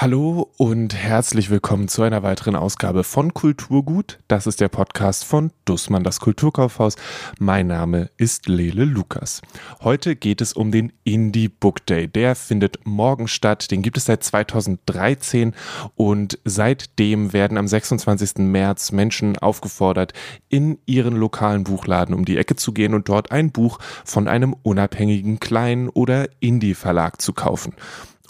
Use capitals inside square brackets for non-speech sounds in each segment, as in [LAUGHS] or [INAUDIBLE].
Hallo und herzlich willkommen zu einer weiteren Ausgabe von Kulturgut. Das ist der Podcast von Dussmann, das Kulturkaufhaus. Mein Name ist Lele Lukas. Heute geht es um den Indie Book Day. Der findet morgen statt. Den gibt es seit 2013 und seitdem werden am 26. März Menschen aufgefordert, in ihren lokalen Buchladen um die Ecke zu gehen und dort ein Buch von einem unabhängigen kleinen oder Indie Verlag zu kaufen.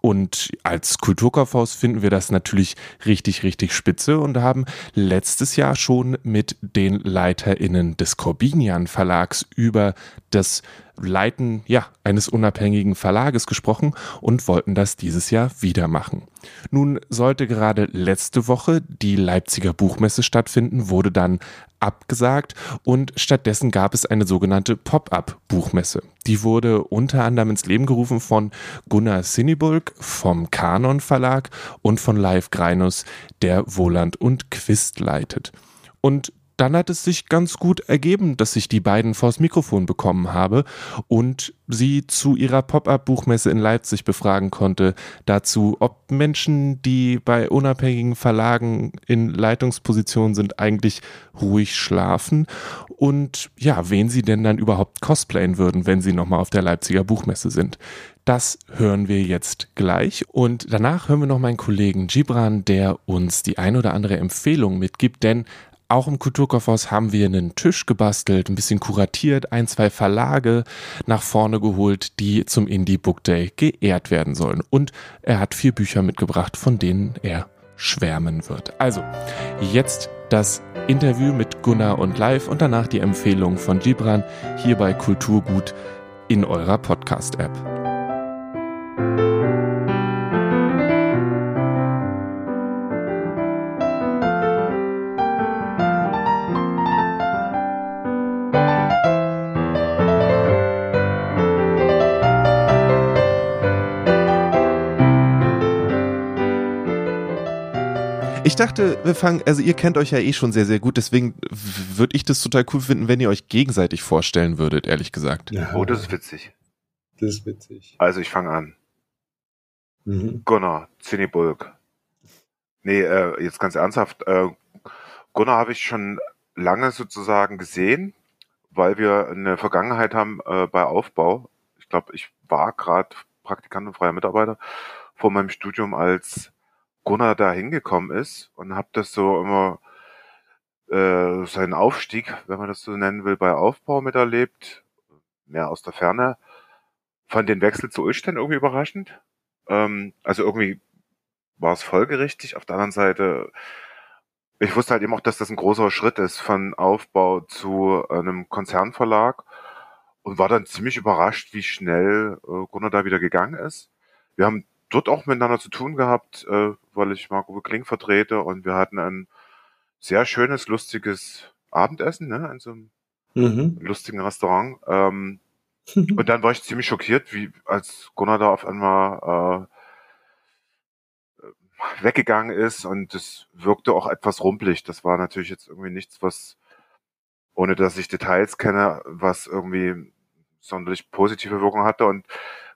Und als Kulturkaufhaus finden wir das natürlich richtig, richtig spitze und haben letztes Jahr schon mit den LeiterInnen des Corbinian Verlags über das Leiten ja, eines unabhängigen Verlages gesprochen und wollten das dieses Jahr wieder machen. Nun sollte gerade letzte Woche die Leipziger Buchmesse stattfinden, wurde dann abgesagt und stattdessen gab es eine sogenannte Pop-up-Buchmesse. Die wurde unter anderem ins Leben gerufen von Gunnar Sinnibulk vom Kanon Verlag und von Live Greinus, der Wohland und Quist leitet. Und dann hat es sich ganz gut ergeben, dass ich die beiden vors Mikrofon bekommen habe und sie zu ihrer Pop-up-Buchmesse in Leipzig befragen konnte, dazu, ob Menschen, die bei unabhängigen Verlagen in Leitungspositionen sind, eigentlich ruhig schlafen und ja, wen sie denn dann überhaupt cosplayen würden, wenn sie nochmal auf der Leipziger Buchmesse sind. Das hören wir jetzt gleich und danach hören wir noch meinen Kollegen Gibran, der uns die ein oder andere Empfehlung mitgibt, denn auch im Kulturkaufhaus haben wir einen Tisch gebastelt, ein bisschen kuratiert, ein, zwei Verlage nach vorne geholt, die zum Indie Book Day geehrt werden sollen. Und er hat vier Bücher mitgebracht, von denen er schwärmen wird. Also, jetzt das Interview mit Gunnar und Live und danach die Empfehlung von Gibran hier bei Kulturgut in eurer Podcast-App. Ich dachte, wir fangen, also ihr kennt euch ja eh schon sehr, sehr gut, deswegen würde ich das total cool finden, wenn ihr euch gegenseitig vorstellen würdet, ehrlich gesagt. Ja. Oh, das ist witzig. Das ist witzig. Also ich fange an. Mhm. Gunnar, Zinibulk. Nee, äh, jetzt ganz ernsthaft. Äh, Gunnar habe ich schon lange sozusagen gesehen, weil wir eine Vergangenheit haben äh, bei Aufbau. Ich glaube, ich war gerade Praktikant und freier Mitarbeiter vor meinem Studium als Gunnar da hingekommen ist und habe das so immer äh, seinen Aufstieg, wenn man das so nennen will, bei Aufbau miterlebt, mehr aus der Ferne. Fand den Wechsel zu Ulstein irgendwie überraschend. Ähm, also irgendwie war es folgerichtig. Auf der anderen Seite, ich wusste halt eben auch, dass das ein großer Schritt ist von Aufbau zu einem Konzernverlag und war dann ziemlich überrascht, wie schnell äh, Gunnar da wieder gegangen ist. Wir haben dort auch miteinander zu tun gehabt, äh, weil ich Marco Kling vertrete und wir hatten ein sehr schönes, lustiges Abendessen, ne, in so einem mhm. lustigen Restaurant. Ähm, [LAUGHS] und dann war ich ziemlich schockiert, wie als Gunnar da auf einmal äh, weggegangen ist und es wirkte auch etwas rumpelig. Das war natürlich jetzt irgendwie nichts, was, ohne dass ich Details kenne, was irgendwie sonderlich positive Wirkung hatte. Und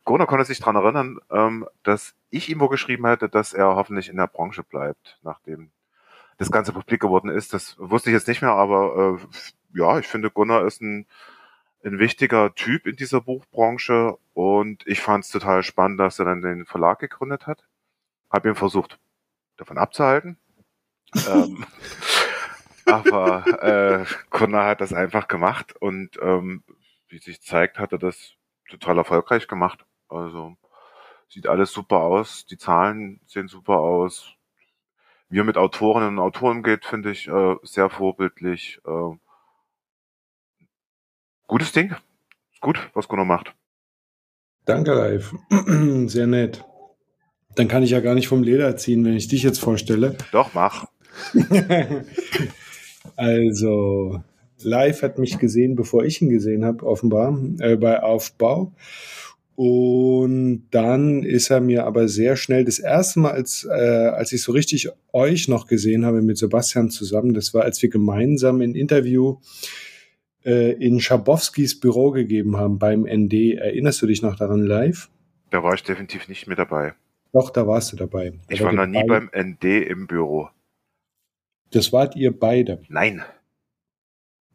Gunnar konnte sich daran erinnern, ähm, dass ich ihm wo geschrieben hatte, dass er hoffentlich in der Branche bleibt, nachdem das Ganze publik geworden ist. Das wusste ich jetzt nicht mehr, aber äh, ja, ich finde, Gunnar ist ein, ein wichtiger Typ in dieser Buchbranche und ich fand es total spannend, dass er dann den Verlag gegründet hat. Hab ihn versucht, davon abzuhalten. [LAUGHS] ähm, aber äh, Gunnar hat das einfach gemacht und ähm, wie sich zeigt, hat er das total erfolgreich gemacht. Also sieht alles super aus, die Zahlen sehen super aus. Wie er mit Autorinnen und Autoren geht, finde ich äh, sehr vorbildlich. Äh, gutes Ding. Ist gut, was Gunnar macht. Danke, Ralf. [CLEARS THROAT] Sehr nett. Dann kann ich ja gar nicht vom Leder ziehen, wenn ich dich jetzt vorstelle. Doch, mach. [LAUGHS] also, live hat mich gesehen, bevor ich ihn gesehen habe, offenbar, äh, bei Aufbau. Und dann ist er mir aber sehr schnell, das erste Mal, als, äh, als ich so richtig euch noch gesehen habe mit Sebastian zusammen, das war, als wir gemeinsam ein Interview äh, in Schabowskis Büro gegeben haben beim ND. Erinnerst du dich noch daran live? Da war ich definitiv nicht mit dabei. Doch, da warst du dabei. Da ich war noch nie beim ND im Büro. Das wart ihr beide. Nein.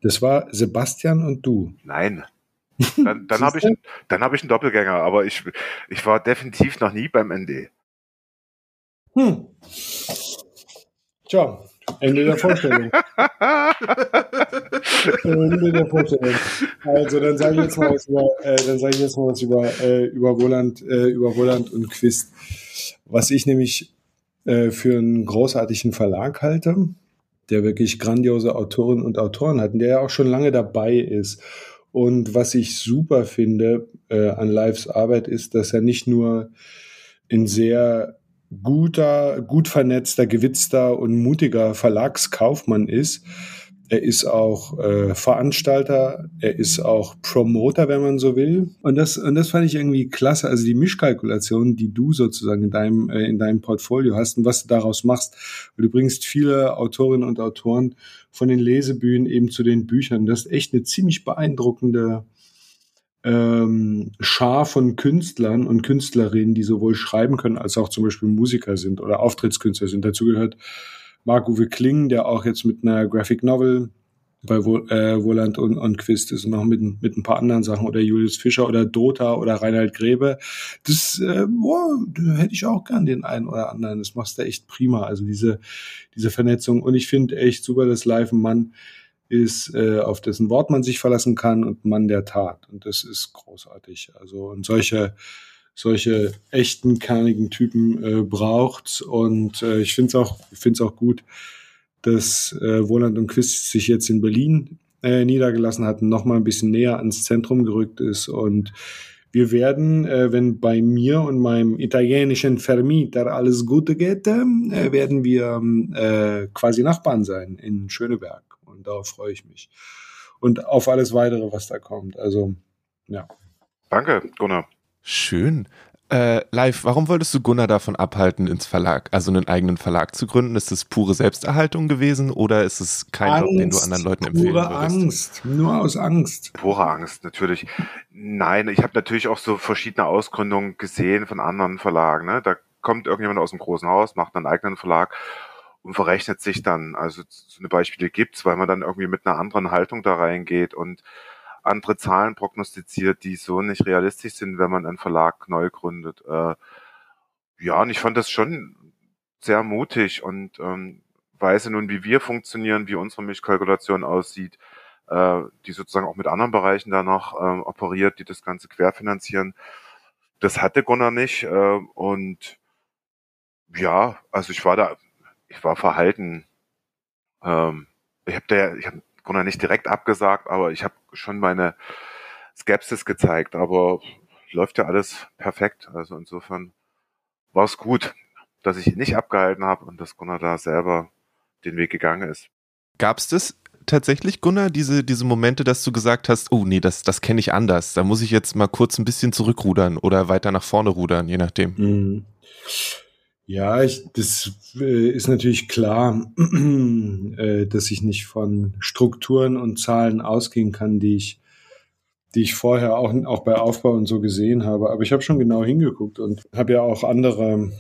Das war Sebastian und du. Nein. [LAUGHS] Dann, dann habe ich, dann hab ich einen Doppelgänger, aber ich, ich war definitiv noch nie beim ND. Hm. Tja, Ende der Vorstellung. [LAUGHS] Ende der Vorstellung. Also dann sage ich jetzt mal was über, äh, dann sage ich jetzt mal was über, äh, über Woland, äh, über Woland und Quist. Was ich nämlich äh, für einen großartigen Verlag halte, der wirklich grandiose Autorinnen und Autoren hat, und der ja auch schon lange dabei ist. Und was ich super finde äh, an Lives Arbeit ist, dass er nicht nur in sehr guter, gut vernetzter, gewitzter und mutiger Verlagskaufmann ist. Er ist auch äh, Veranstalter, er ist auch Promoter, wenn man so will. Und das, und das fand ich irgendwie klasse. Also die Mischkalkulation, die du sozusagen in deinem, äh, in deinem Portfolio hast und was du daraus machst. Du bringst viele Autorinnen und Autoren von den Lesebühnen eben zu den Büchern. Das ist echt eine ziemlich beeindruckende ähm, Schar von Künstlern und Künstlerinnen, die sowohl schreiben können als auch zum Beispiel Musiker sind oder Auftrittskünstler sind. Dazu gehört Marc-Uwe Kling, der auch jetzt mit einer Graphic Novel bei Wo äh, Woland und, und Quist ist und noch mit, mit ein paar anderen Sachen oder Julius Fischer oder Dota oder Reinhard Grebe. Das, äh, boah, hätte ich auch gern den einen oder anderen. Das machst du echt prima. Also diese, diese Vernetzung. Und ich finde echt super, dass Live ein Mann ist, äh, auf dessen Wort man sich verlassen kann und Mann der Tat. Und das ist großartig. Also und solche solche echten kernigen Typen äh, braucht und äh, ich finde es auch ich finde es auch gut, dass äh, Woland und Quist sich jetzt in Berlin äh, niedergelassen hatten, noch mal ein bisschen näher ans Zentrum gerückt ist und wir werden, äh, wenn bei mir und meinem italienischen Vermieter alles Gute geht, äh, werden wir äh, quasi Nachbarn sein in Schöneberg und darauf freue ich mich. Und auf alles weitere, was da kommt. Also, ja. Danke, Gunnar. Schön. Äh, live, warum wolltest du Gunnar davon abhalten, ins Verlag, also einen eigenen Verlag zu gründen? Ist es pure Selbsterhaltung gewesen oder ist es kein Angst, Job, den du anderen Leuten empfehlen pure würdest? Angst, nur aus Angst. Pure Angst, natürlich. Nein, ich habe natürlich auch so verschiedene Ausgründungen gesehen von anderen Verlagen. Ne? Da kommt irgendjemand aus dem großen Haus, macht einen eigenen Verlag und verrechnet sich dann. Also so eine Beispiele gibt's, weil man dann irgendwie mit einer anderen Haltung da reingeht und andere Zahlen prognostiziert, die so nicht realistisch sind, wenn man einen Verlag neu gründet. Äh, ja, und ich fand das schon sehr mutig und ähm, weiß nun, wie wir funktionieren, wie unsere Milchkalkulation aussieht, äh, die sozusagen auch mit anderen Bereichen da noch äh, operiert, die das Ganze querfinanzieren. Das hatte Gunnar nicht äh, und ja, also ich war da ich war verhalten. Ähm, ich habe der, ich habe Gunnar nicht direkt abgesagt, aber ich habe schon meine Skepsis gezeigt. Aber läuft ja alles perfekt. Also insofern war es gut, dass ich ihn nicht abgehalten habe und dass Gunnar da selber den Weg gegangen ist. Gab es das tatsächlich, Gunnar, diese, diese Momente, dass du gesagt hast, oh nee, das, das kenne ich anders. Da muss ich jetzt mal kurz ein bisschen zurückrudern oder weiter nach vorne rudern, je nachdem. Mhm. Ja, ich, das äh, ist natürlich klar, [CLEARS THROAT] äh, dass ich nicht von Strukturen und Zahlen ausgehen kann, die ich, die ich vorher auch, auch bei Aufbau und so gesehen habe. Aber ich habe schon genau hingeguckt und habe ja auch andere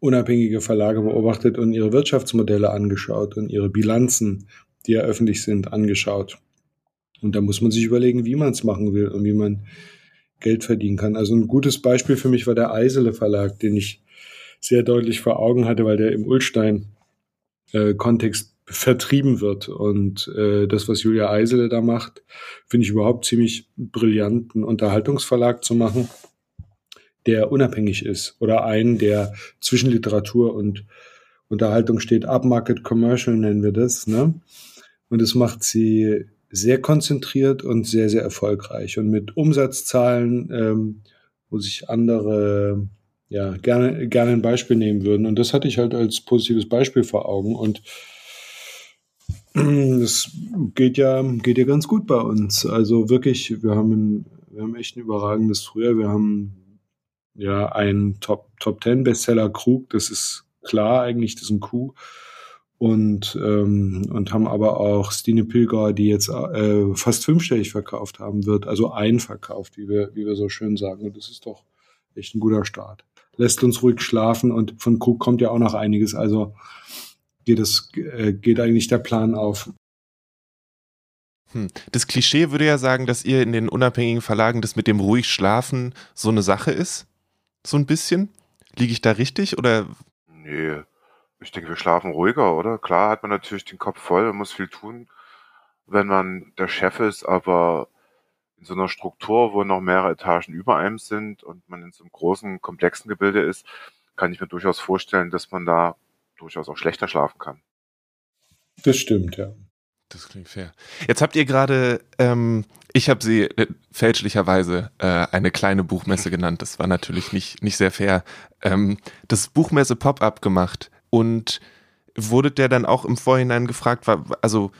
unabhängige Verlage beobachtet und ihre Wirtschaftsmodelle angeschaut und ihre Bilanzen, die ja öffentlich sind, angeschaut. Und da muss man sich überlegen, wie man es machen will und wie man Geld verdienen kann. Also ein gutes Beispiel für mich war der Eisele Verlag, den ich sehr deutlich vor Augen hatte, weil der im Ulstein-Kontext äh, vertrieben wird. Und äh, das, was Julia Eisele da macht, finde ich überhaupt ziemlich brillant, einen Unterhaltungsverlag zu machen, der unabhängig ist oder einen, der zwischen Literatur und Unterhaltung steht. Upmarket Commercial nennen wir das. Ne? Und das macht sie sehr konzentriert und sehr, sehr erfolgreich. Und mit Umsatzzahlen, ähm, wo sich andere ja, gerne, gerne ein Beispiel nehmen würden. Und das hatte ich halt als positives Beispiel vor Augen. Und [CLEARS THROAT] das geht ja, geht ja ganz gut bei uns. Also wirklich, wir haben, ein, wir haben echt ein überragendes Frühjahr. Wir haben ja einen Top, Top 10 Bestseller Krug. Das ist klar eigentlich, das ist ein Coup. Und, ähm, und haben aber auch Stine Pilger, die jetzt äh, fast fünfstellig verkauft haben wird, also ein verkauft, wie wir, wie wir so schön sagen. Und das ist doch echt ein guter Start. Lässt uns ruhig schlafen und von Krug kommt ja auch noch einiges. Also geht es, äh, geht eigentlich der Plan auf. Hm. Das Klischee würde ja sagen, dass ihr in den unabhängigen Verlagen das mit dem ruhig schlafen so eine Sache ist. So ein bisschen. Liege ich da richtig oder? Nee, ich denke, wir schlafen ruhiger, oder? Klar hat man natürlich den Kopf voll und muss viel tun, wenn man der Chef ist, aber in so einer Struktur, wo noch mehrere Etagen über einem sind und man in so einem großen, komplexen Gebilde ist, kann ich mir durchaus vorstellen, dass man da durchaus auch schlechter schlafen kann. Das stimmt, ja. Das klingt fair. Jetzt habt ihr gerade, ähm, ich habe sie äh, fälschlicherweise äh, eine kleine Buchmesse genannt. Das war natürlich nicht, nicht sehr fair. Ähm, das Buchmesse Pop-up gemacht und wurde der dann auch im Vorhinein gefragt, also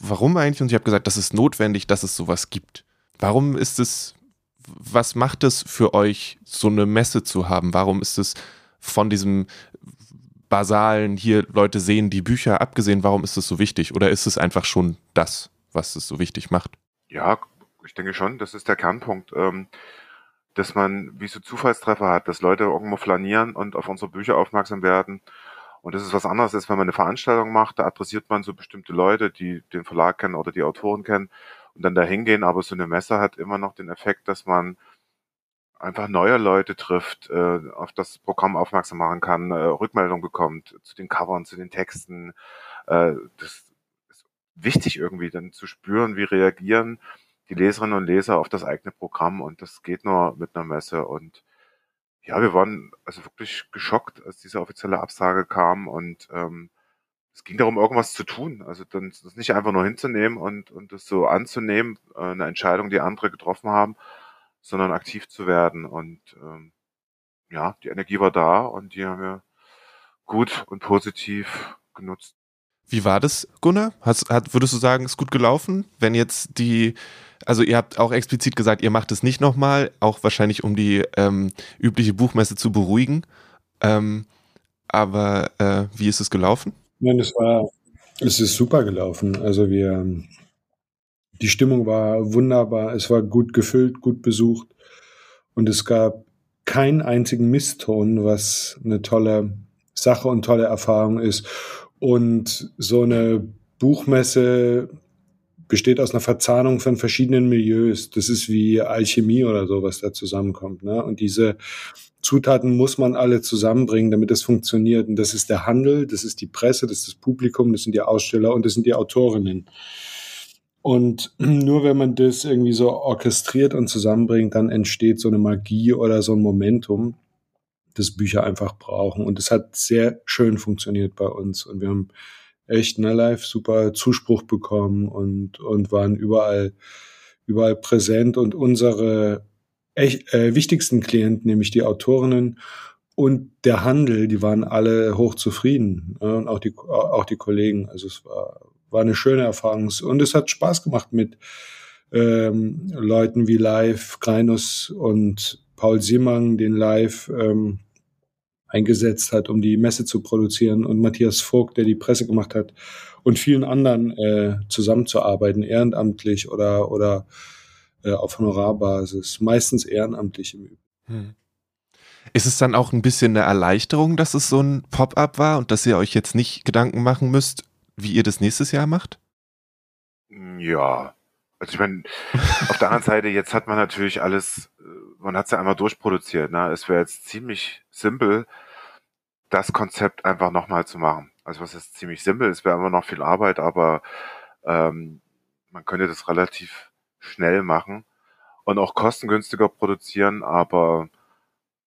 warum eigentlich? Und ich habe gesagt, das ist notwendig, dass es sowas gibt. Warum ist es, was macht es für euch, so eine Messe zu haben? Warum ist es von diesem basalen, hier Leute sehen die Bücher abgesehen, warum ist es so wichtig? Oder ist es einfach schon das, was es so wichtig macht? Ja, ich denke schon, das ist der Kernpunkt. Ähm, dass man wie so Zufallstreffer hat, dass Leute irgendwo flanieren und auf unsere Bücher aufmerksam werden. Und das ist was anderes, als wenn man eine Veranstaltung macht, da adressiert man so bestimmte Leute, die den Verlag kennen oder die Autoren kennen und dann da hingehen. Aber so eine Messe hat immer noch den Effekt, dass man einfach neue Leute trifft, äh, auf das Programm aufmerksam machen kann, äh, Rückmeldung bekommt zu den Covern, zu den Texten. Äh, das ist wichtig irgendwie dann zu spüren, wie reagieren die Leserinnen und Leser auf das eigene Programm und das geht nur mit einer Messe und ja, wir waren also wirklich geschockt, als diese offizielle Absage kam und ähm, es ging darum, irgendwas zu tun. Also dann das nicht einfach nur hinzunehmen und, und das so anzunehmen, äh, eine Entscheidung, die andere getroffen haben, sondern aktiv zu werden. Und ähm, ja, die Energie war da und die haben wir gut und positiv genutzt. Wie war das, Gunnar? Hast, hat, würdest du sagen, ist gut gelaufen? Wenn jetzt die, also ihr habt auch explizit gesagt, ihr macht es nicht nochmal, auch wahrscheinlich um die ähm, übliche Buchmesse zu beruhigen. Ähm, aber äh, wie ist es gelaufen? Nein, es war, es ist super gelaufen. Also wir, die Stimmung war wunderbar, es war gut gefüllt, gut besucht und es gab keinen einzigen Misston, was eine tolle Sache und tolle Erfahrung ist. Und so eine Buchmesse besteht aus einer Verzahnung von verschiedenen Milieus. Das ist wie Alchemie oder so, was da zusammenkommt. Ne? Und diese Zutaten muss man alle zusammenbringen, damit es funktioniert. Und das ist der Handel, das ist die Presse, das ist das Publikum, das sind die Aussteller und das sind die Autorinnen. Und [CLEARS THROAT] nur wenn man das irgendwie so orchestriert und zusammenbringt, dann entsteht so eine Magie oder so ein Momentum, das Bücher einfach brauchen. Und es hat sehr schön funktioniert bei uns. Und wir haben echt ne, live super Zuspruch bekommen und, und waren überall, überall präsent. Und unsere echt, äh, wichtigsten Klienten, nämlich die Autorinnen und der Handel, die waren alle hochzufrieden. Ne? Und auch die, auch die Kollegen. Also es war, war eine schöne Erfahrung. Und es hat Spaß gemacht mit ähm, Leuten wie Live, Kreinus und Paul Simmang, den Live ähm, eingesetzt hat, um die Messe zu produzieren und Matthias Vogt, der die Presse gemacht hat und vielen anderen äh, zusammenzuarbeiten, ehrenamtlich oder, oder äh, auf Honorarbasis, meistens ehrenamtlich im Übrigen. Hm. Ist es dann auch ein bisschen eine Erleichterung, dass es so ein Pop-up war und dass ihr euch jetzt nicht Gedanken machen müsst, wie ihr das nächstes Jahr macht? Ja, also ich meine, [LAUGHS] auf der anderen Seite, jetzt hat man natürlich alles, äh, man hat es ja einmal durchproduziert. Ne? Es wäre jetzt ziemlich simpel, das Konzept einfach nochmal zu machen. Also was ist ziemlich simpel, es wäre immer noch viel Arbeit, aber ähm, man könnte das relativ schnell machen und auch kostengünstiger produzieren, aber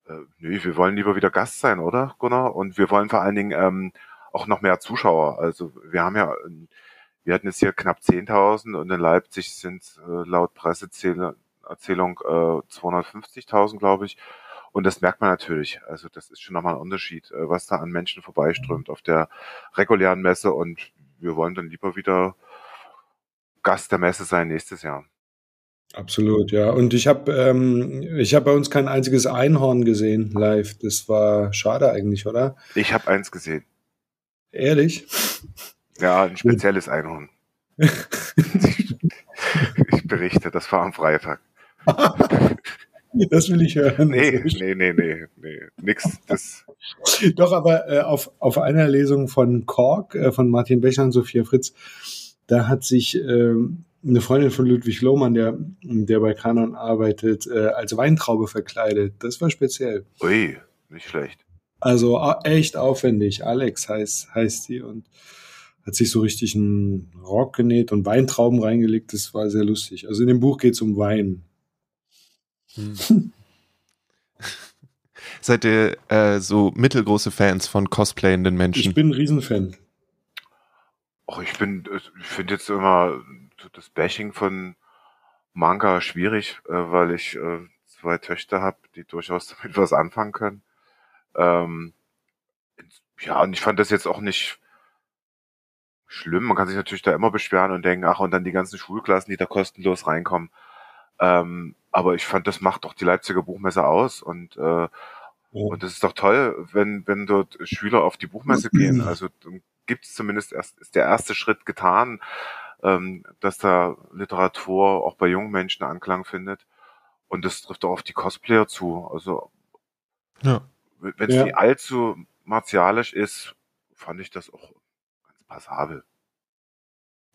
äh, nö, wir wollen lieber wieder Gast sein, oder Gunnar? Und wir wollen vor allen Dingen ähm, auch noch mehr Zuschauer. Also wir haben ja, wir hatten jetzt hier knapp 10.000 und in Leipzig sind äh, laut Presseerzählung äh, 250.000, glaube ich. Und das merkt man natürlich. Also das ist schon nochmal ein Unterschied, äh, was da an Menschen vorbeiströmt auf der regulären Messe. Und wir wollen dann lieber wieder Gast der Messe sein nächstes Jahr. Absolut, ja. Und ich habe ähm, ich habe bei uns kein einziges Einhorn gesehen live. Das war schade eigentlich, oder? Ich habe eins gesehen. Ehrlich? Ja, ein spezielles Einhorn. [LAUGHS] ich berichte, das war am Freitag. [LAUGHS] Das will ich hören. Nee, nee, nee, nee, nee, nix. Das. Doch, aber äh, auf, auf einer Lesung von Kork, äh, von Martin Becher und Sophia Fritz, da hat sich äh, eine Freundin von Ludwig Lohmann, der, der bei Kanon arbeitet, äh, als Weintraube verkleidet. Das war speziell. Ui, nicht schlecht. Also echt aufwendig. Alex heißt, heißt sie und hat sich so richtig einen Rock genäht und Weintrauben reingelegt. Das war sehr lustig. Also in dem Buch geht es um Wein. Hm. [LAUGHS] Seid ihr äh, so mittelgroße Fans von cosplayenden Menschen? Ich bin ein Riesenfan. Och, ich bin, ich finde jetzt immer das Bashing von Manga schwierig, äh, weil ich äh, zwei Töchter habe, die durchaus [LAUGHS] damit was anfangen können. Ähm, ja, und ich fand das jetzt auch nicht schlimm. Man kann sich natürlich da immer beschweren und denken, ach, und dann die ganzen Schulklassen, die da kostenlos reinkommen. Ähm, aber ich fand, das macht doch die Leipziger Buchmesse aus und äh, Oh. Und das ist doch toll, wenn, wenn dort Schüler auf die Buchmesse gehen. [CLEARS THROAT] Also gibt es zumindest erst, ist der erste Schritt getan, ähm, dass da Literatur auch bei jungen Menschen Anklang findet. Und das trifft auch auf die Cosplayer zu. Also ja. wenn es ja. nicht allzu martialisch ist, fand ich das auch ganz passabel.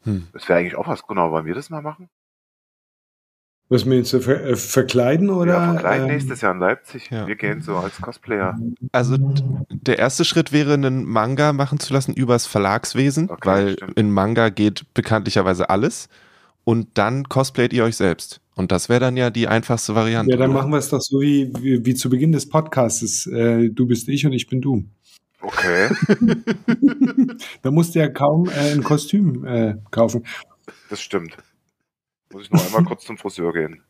Hm. Das wäre eigentlich auch was, genau, wollen wir das mal machen? Was meinst du, ver äh, verkleiden oder? Ja, verkleiden ähm, nächstes Jahr in Leipzig. Ja. Wir gehen so als Cosplayer. Also der erste Schritt wäre, einen Manga machen zu lassen übers Verlagswesen, okay, weil stimmt. in Manga geht bekanntlicherweise alles. Und dann cosplayt ihr euch selbst. Und das wäre dann ja die einfachste Variante. Ja, dann machen wir es doch so wie, wie, wie zu Beginn des Podcasts. Äh, du bist ich und ich bin du. Okay. [LAUGHS] da musst du ja kaum äh, ein Kostüm äh, kaufen. Das stimmt. Muss ich noch einmal kurz zum Friseur gehen.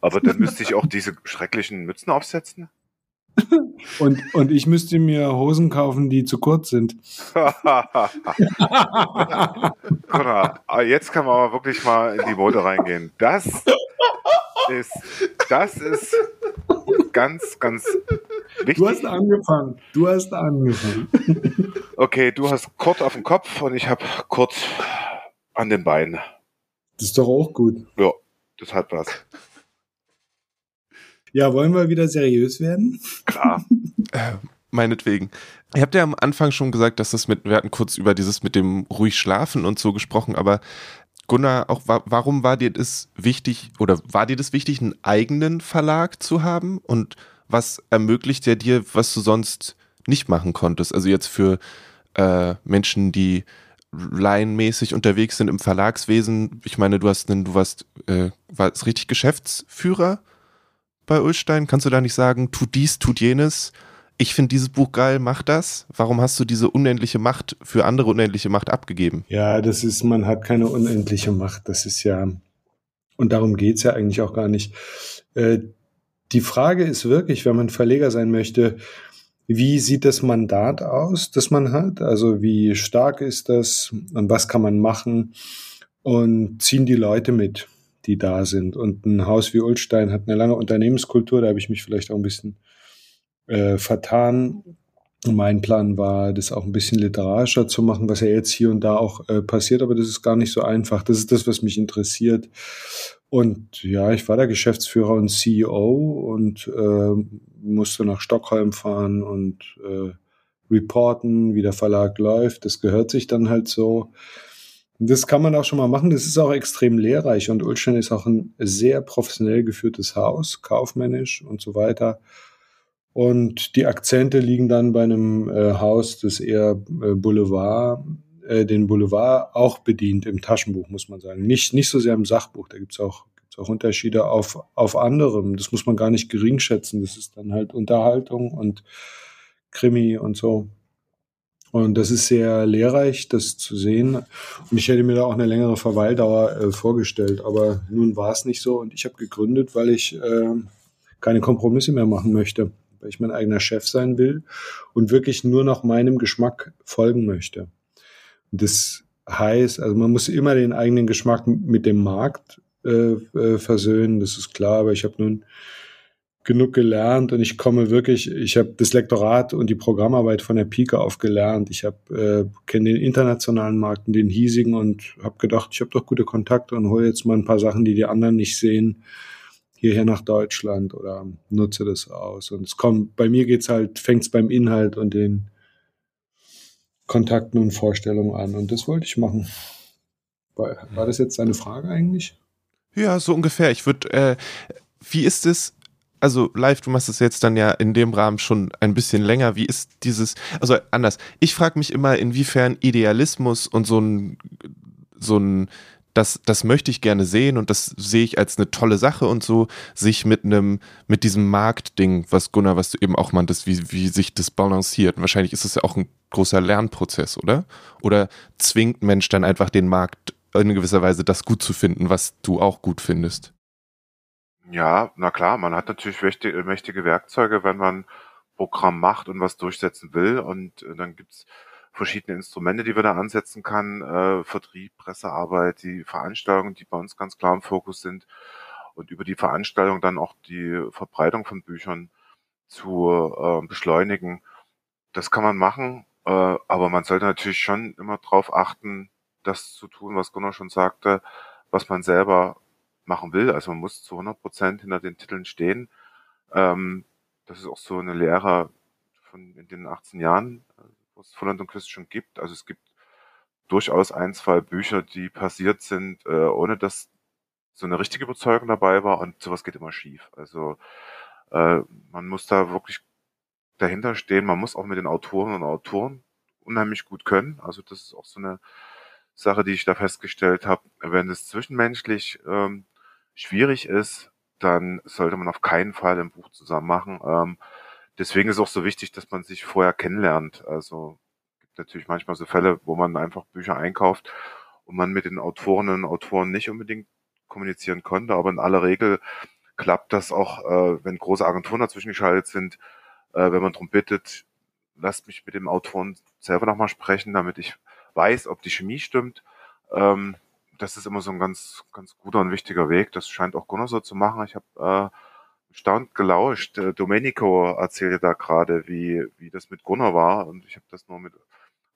Aber dann müsste ich auch diese schrecklichen Mützen aufsetzen. Und, und ich müsste mir Hosen kaufen, die zu kurz sind. [LAUGHS] Ah, jetzt kann man aber wirklich mal in die Mode reingehen. Das ist, das ist ganz, ganz wichtig. Du hast angefangen. Du hast angefangen. Okay, du hast kurz auf dem Kopf und ich habe kurz an den Beinen. Das ist doch auch gut. Ja, das hat was. [LAUGHS] Ja, wollen wir wieder seriös werden? Klar. [LAUGHS] äh, meinetwegen. Ihr habt ja am Anfang schon gesagt, dass das mit, wir hatten kurz über dieses mit dem ruhig schlafen und so gesprochen, aber Gunnar, auch warum war dir das wichtig oder war dir das wichtig, einen eigenen Verlag zu haben? Und was ermöglicht der dir, was du sonst nicht machen konntest? Also jetzt für äh, Menschen, die laienmäßig unterwegs sind im Verlagswesen. Ich meine, du hast einen, du warst, äh, warst richtig Geschäftsführer bei Ulstein. Kannst du da nicht sagen, tu dies, tut jenes? Ich finde dieses Buch geil, mach das. Warum hast du diese unendliche Macht für andere unendliche Macht abgegeben? Ja, das ist, man hat keine unendliche Macht. Das ist ja, und darum geht's ja eigentlich auch gar nicht. Äh, die Frage ist wirklich, wenn man Verleger sein möchte, wie sieht das Mandat aus, das man hat? Also wie stark ist das und was kann man machen? Und ziehen die Leute mit, die da sind? Und ein Haus wie Ulstein hat eine lange Unternehmenskultur, da habe ich mich vielleicht auch ein bisschen äh, vertan. Mein Plan war, das auch ein bisschen literarischer zu machen, was ja jetzt hier und da auch äh, passiert, aber das ist gar nicht so einfach. Das ist das, was mich interessiert. Und ja, ich war der Geschäftsführer und CEO und äh, musste nach Stockholm fahren und äh, reporten, wie der Verlag läuft. Das gehört sich dann halt so. Das kann man auch schon mal machen. Das ist auch extrem lehrreich und Ulstein ist auch ein sehr professionell geführtes Haus, kaufmännisch und so weiter. Und die Akzente liegen dann bei einem äh, Haus, das eher äh, Boulevard äh, den Boulevard auch bedient im Taschenbuch, muss man sagen. Nicht, nicht so sehr im Sachbuch, da gibt's auch, gibt's auch Unterschiede auf, auf anderem. Das muss man gar nicht gering schätzen. Das ist dann halt Unterhaltung und Krimi und so. Und das ist sehr lehrreich, das zu sehen. Und ich hätte mir da auch eine längere Verweildauer äh, vorgestellt. Aber nun war es nicht so. Und ich habe gegründet, weil ich äh, keine Kompromisse mehr machen möchte. Weil ich mein eigener Chef sein will und wirklich nur noch meinem Geschmack folgen möchte. Das heißt, also man muss immer den eigenen Geschmack mit dem Markt äh, äh, versöhnen, das ist klar, aber ich habe nun genug gelernt und ich komme wirklich, ich habe das Lektorat und die Programmarbeit von der Pike auf gelernt. Ich habe äh, kenne den internationalen Markt und den hiesigen und habe gedacht, ich habe doch gute Kontakte und hole jetzt mal ein paar Sachen, die die anderen nicht sehen, hierher nach Deutschland oder nutze das aus. Und es kommt, bei mir geht's halt, fängt's beim Inhalt und den Kontakten und Vorstellungen an. Und das wollte ich machen. War, war das jetzt deine Frage eigentlich? Ja, so ungefähr. Ich würde, äh, wie ist es, also live, du machst es jetzt dann ja in dem Rahmen schon ein bisschen länger. Wie ist dieses, also anders. Ich frage mich immer, inwiefern Idealismus und so ein, so ein, das, das möchte ich gerne sehen und das sehe ich als eine tolle Sache und so, sich mit einem, mit diesem Marktding, was Gunnar, was du eben auch meintest, wie, wie sich das balanciert. Und wahrscheinlich ist es ja auch ein großer Lernprozess, oder? Oder zwingt Mensch dann einfach den Markt in gewisser Weise das gut zu finden, was du auch gut findest? Ja, na klar, man hat natürlich mächtige, Werkzeuge, wenn man Programm macht und was durchsetzen will. Und äh, dann gibt's verschiedene Instrumente, die man da ansetzen kann. Äh, Vertrieb, Pressearbeit, die Veranstaltungen, die bei uns ganz klar im Fokus sind. Und über die Veranstaltung dann auch die Verbreitung von Büchern zu äh, beschleunigen. Das kann man machen, äh, aber man sollte natürlich schon immer darauf achten, das zu tun, was Gunnar schon sagte, was man selber machen will. Also man muss zu 100 Prozent hinter den Titeln stehen. Ähm, das ist auch so eine Lehre von in den 18 Jahren, Volland und Küst schon gibt. Also es gibt durchaus ein, zwei Bücher, die passiert sind, äh, ohne dass so eine richtige Überzeugung dabei war und sowas geht immer schief. Also äh, man muss da wirklich dahinter stehen. Man muss auch mit den Autoren und Autoren unheimlich gut können. Also das ist auch so eine Sache, die ich da festgestellt habe. Wenn es zwischenmenschlich ähm, schwierig ist, dann sollte man auf keinen Fall ein Buch zusammen machen. Ähm, deswegen ist auch so wichtig, dass man sich vorher kennenlernt. Also gibt natürlich manchmal so Fälle, wo man einfach Bücher einkauft und man mit den Autorinnen und Autoren nicht unbedingt kommunizieren konnte, aber in aller Regel klappt das auch, äh, wenn große Agenturen dazwischen geschaltet sind, äh, wenn man darum bittet, lasst mich mit dem Autoren selber nochmal sprechen, damit ich weiß, ob die Chemie stimmt. Ähm, das ist immer so ein ganz, ganz guter und wichtiger Weg. Das scheint auch Gunnar so zu machen. Ich habe äh, staunt gelauscht. Äh, Domenico erzählte da gerade, wie, wie das mit Gunnar war. Und ich habe das nur mit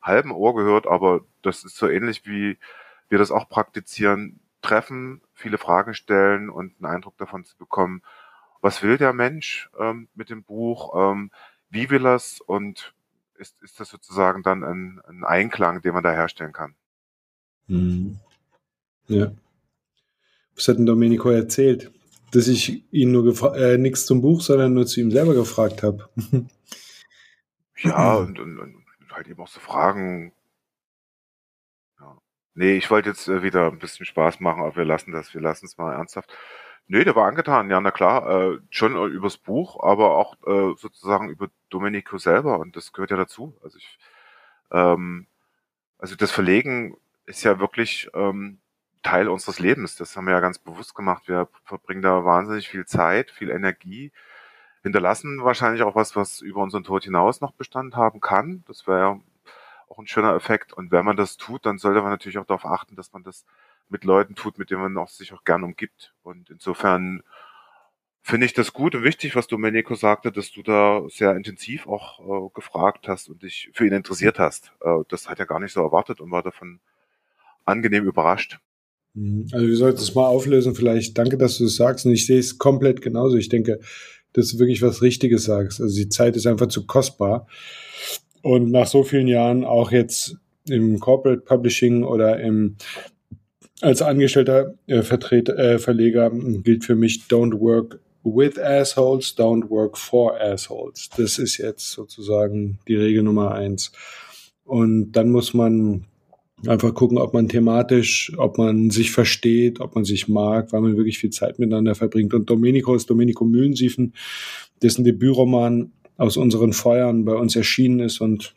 halbem Ohr gehört, aber das ist so ähnlich wie wir das auch praktizieren. Treffen, viele Fragen stellen und einen Eindruck davon zu bekommen, was will der Mensch ähm, mit dem Buch, ähm, wie will er es und ist, ist das sozusagen dann ein, ein Einklang, den man da herstellen kann. Mhm. Ja. Was hat denn Domenico erzählt? Dass ich ihn nur äh, nichts zum Buch, sondern nur zu ihm selber gefragt habe. ja, und, und, und, halt eben auch so Fragen. Ja. Nee, ich wollte jetzt äh, wieder ein bisschen Spaß machen, aber wir lassen das, wir lassen es mal ernsthaft. Nee, der war angetan, ja, na klar, äh, schon äh, übers Buch, aber auch äh, sozusagen über Domenico selber und das gehört ja dazu. Also ich, ähm, also das Verlegen ist ja wirklich ähm, Teil unseres Lebens. Das haben wir ja ganz bewusst gemacht. Wir verbringen da wahnsinnig viel Zeit, viel Energie, hinterlassen wahrscheinlich auch was, was über unseren Tod hinaus noch Bestand haben kann. Das wäre ja auch ein schöner Effekt. Und wenn man das tut, dann sollte man natürlich auch darauf achten, dass man das mit Leuten tut, mit denen man auch sich auch gern umgibt. Und insofern finde ich das gut und wichtig, was Domenico sagte, dass du da sehr intensiv auch äh, gefragt hast und dich für ihn interessiert hast. Äh, das hat er gar nicht so erwartet und war davon angenehm überrascht. Mhm. Also wir sollten es mal auflösen. Vielleicht danke, dass du es sagst. Und ich sehe es komplett genauso. Ich denke, dass du wirklich was Richtiges sagst. Also die Zeit ist einfach zu kostbar. Und nach so vielen Jahren auch jetzt im Corporate Publishing oder im als angestellter äh, Vertreter, äh, Verleger gilt für mich Don't work with assholes, don't work for assholes. Das ist jetzt sozusagen die Regel Nummer eins. Und dann muss man Einfach gucken, ob man thematisch, ob man sich versteht, ob man sich mag, weil man wirklich viel Zeit miteinander verbringt. Und Domenico ist Domenico Mühlensiefen, dessen Debütroman aus unseren Feuern bei uns erschienen ist und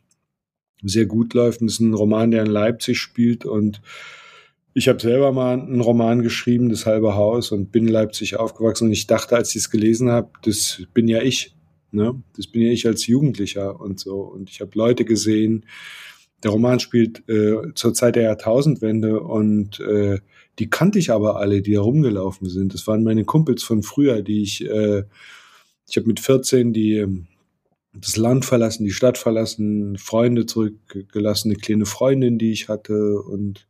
sehr gut läuft. Das ist ein Roman, der in Leipzig spielt. Und ich habe selber mal einen Roman geschrieben, Das halbe Haus, und bin in Leipzig aufgewachsen. Und ich dachte, als ich es gelesen habe, das bin ja ich. Ne? Das bin ja ich als Jugendlicher und so. Und ich habe Leute gesehen, der Roman spielt äh, zur Zeit der Jahrtausendwende und äh, die kannte ich aber alle, die herumgelaufen sind. Das waren meine Kumpels von früher, die ich, äh, ich habe mit 14 die ähm, das Land verlassen, die Stadt verlassen, Freunde zurückgelassen, eine kleine Freundin, die ich hatte und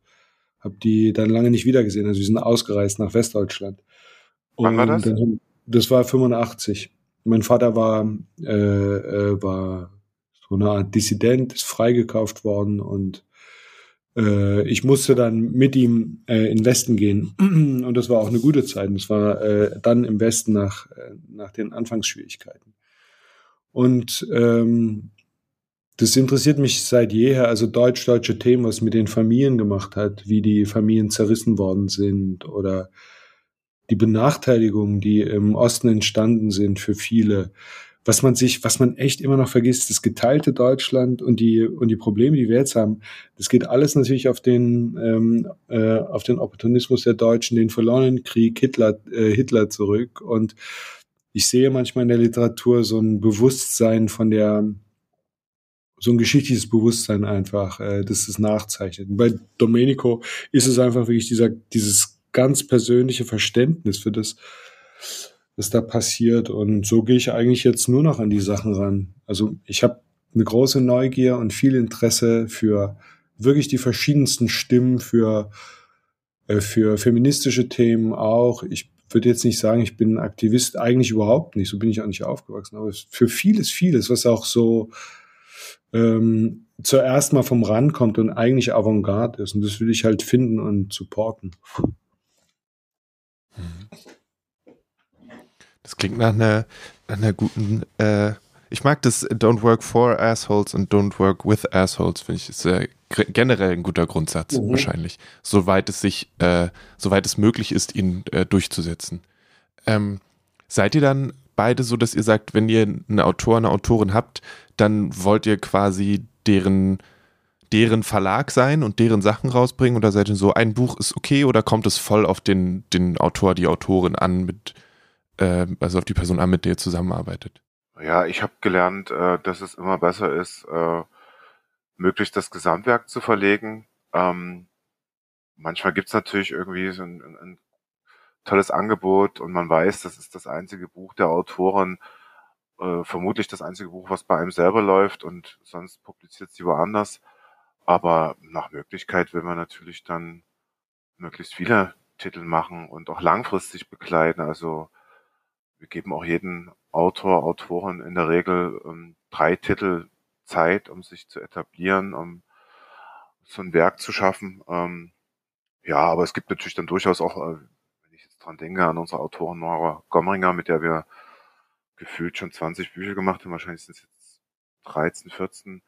habe die dann lange nicht wiedergesehen. Also wir sind ausgereist nach Westdeutschland. Wann war das? Dann, das war 85. Mein Vater war, äh, äh, war so eine Art Dissident, ist freigekauft worden und äh, ich musste dann mit ihm äh, in Westen gehen. [CLEARS THROAT] Und das war auch eine gute Zeit. Das war äh, dann im Westen nach, äh, nach den Anfangsschwierigkeiten. Und ähm, das interessiert mich seit jeher, also deutsch-deutsche Themen, was mit den Familien gemacht hat, wie die Familien zerrissen worden sind oder die Benachteiligungen, die im Osten entstanden sind für viele. Was man sich, was man echt immer noch vergisst, das geteilte Deutschland und die und die Probleme, die wir jetzt haben, das geht alles natürlich auf den ähm, äh, auf den Opportunismus der Deutschen, den verlorenen Krieg, Hitler äh, Hitler zurück. Und ich sehe manchmal in der Literatur so ein Bewusstsein von der so ein geschichtliches Bewusstsein einfach, äh, das es nachzeichnet. Und bei Domenico ist es einfach wirklich dieser, dieses ganz persönliche Verständnis für das, was da passiert. Und so gehe ich eigentlich jetzt nur noch an die Sachen ran. Also ich habe eine große Neugier und viel Interesse für wirklich die verschiedensten Stimmen, für, äh, für feministische Themen auch. Ich würde jetzt nicht sagen, ich bin Aktivist, eigentlich überhaupt nicht, so bin ich auch nicht aufgewachsen, aber für vieles, vieles, was auch so ähm, zuerst mal vom Rand kommt und eigentlich Avantgarde ist. Und das will ich halt finden und supporten. Das klingt nach einer, nach einer guten. Äh, ich mag das Don't work for assholes and don't work with assholes, finde ich. Ist äh, generell ein guter Grundsatz, mhm. wahrscheinlich. Soweit es sich, äh, soweit es möglich ist, ihn äh, durchzusetzen. Ähm, seid ihr dann beide so, dass ihr sagt, wenn ihr einen Autor, eine Autorin habt, dann wollt ihr quasi deren, deren Verlag sein und deren Sachen rausbringen? Oder seid ihr so, ein Buch ist okay oder kommt es voll auf den, den Autor, die Autorin an, mit, äh, also auf die Person an, mit der ihr zusammenarbeitet? Ja, ich habe gelernt, äh, dass es immer besser ist, äh, möglichst das Gesamtwerk zu verlegen. Ähm, manchmal gibt's natürlich irgendwie so ein, ein tolles Angebot und man weiß, das ist das einzige Buch der Autorin äh, vermutlich das einzige Buch, was bei einem selber läuft und sonst publiziert sie woanders. Aber nach Möglichkeit will man natürlich dann möglichst viele Titel machen und auch langfristig begleiten. Also wir geben auch jeden Autor, Autoren in der Regel ähm, drei Titel Zeit, um sich zu etablieren, um so ein Werk zu schaffen. Ähm, ja, aber es gibt natürlich dann durchaus auch, äh, wenn ich jetzt dran denke, an unsere Autorin Nora Gomringer, mit der wir gefühlt schon 20 Bücher gemacht haben, wahrscheinlich sind es jetzt 13, 14,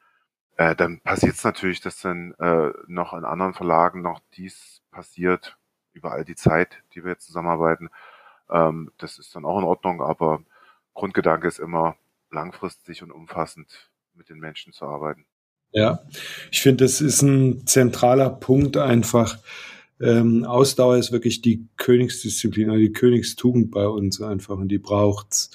äh, dann passiert es natürlich, dass dann äh, noch in anderen Verlagen noch dies passiert, über all die Zeit, die wir jetzt zusammenarbeiten. Ähm, das ist dann auch in Ordnung, aber Grundgedanke ist immer langfristig und umfassend mit den Menschen zu arbeiten. Ja, ich finde, das ist ein zentraler Punkt einfach. Ähm, Ausdauer ist wirklich die Königsdisziplin oder die Königstugend bei uns einfach und die braucht's.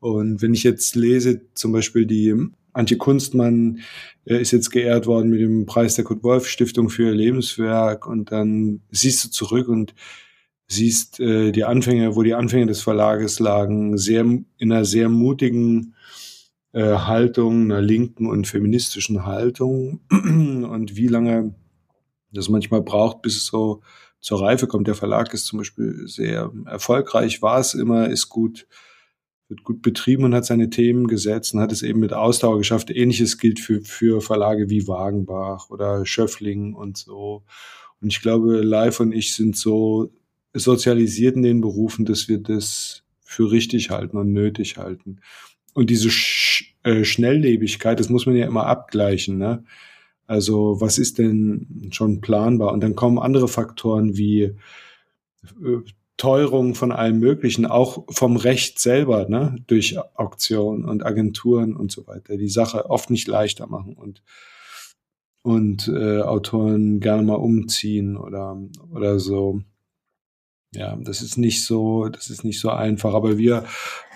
Und wenn ich jetzt lese, zum Beispiel die Antje Kunstmann äh, ist jetzt geehrt worden mit dem Preis der Kurt-Wolf-Stiftung für ihr Lebenswerk und dann siehst du zurück und siehst äh, die Anfänge, wo die Anfänge des Verlages lagen, sehr in einer sehr mutigen äh, Haltung, einer linken und feministischen Haltung [CLEARS THROAT] und wie lange das manchmal braucht, bis es so zur Reife kommt. Der Verlag ist zum Beispiel sehr erfolgreich, war es immer, ist gut wird gut betrieben und hat seine Themen gesetzt und hat es eben mit Ausdauer geschafft. Ähnliches gilt für, für Verlage wie Wagenbach oder Schöffling und so. Und ich glaube, Live und ich sind so sozialisiert in den Berufen, dass wir das für richtig halten und nötig halten. Und diese Sch äh, Schnelllebigkeit, das muss man ja immer abgleichen. Ne? Also was ist denn schon planbar? Und dann kommen andere Faktoren wie äh, Teuerung von allem Möglichen, auch vom Recht selber, ne, durch Auktionen und Agenturen und so weiter, die Sache oft nicht leichter machen und und äh, Autoren gerne mal umziehen oder oder so. Ja, das ist nicht so, das ist nicht so einfach, aber wir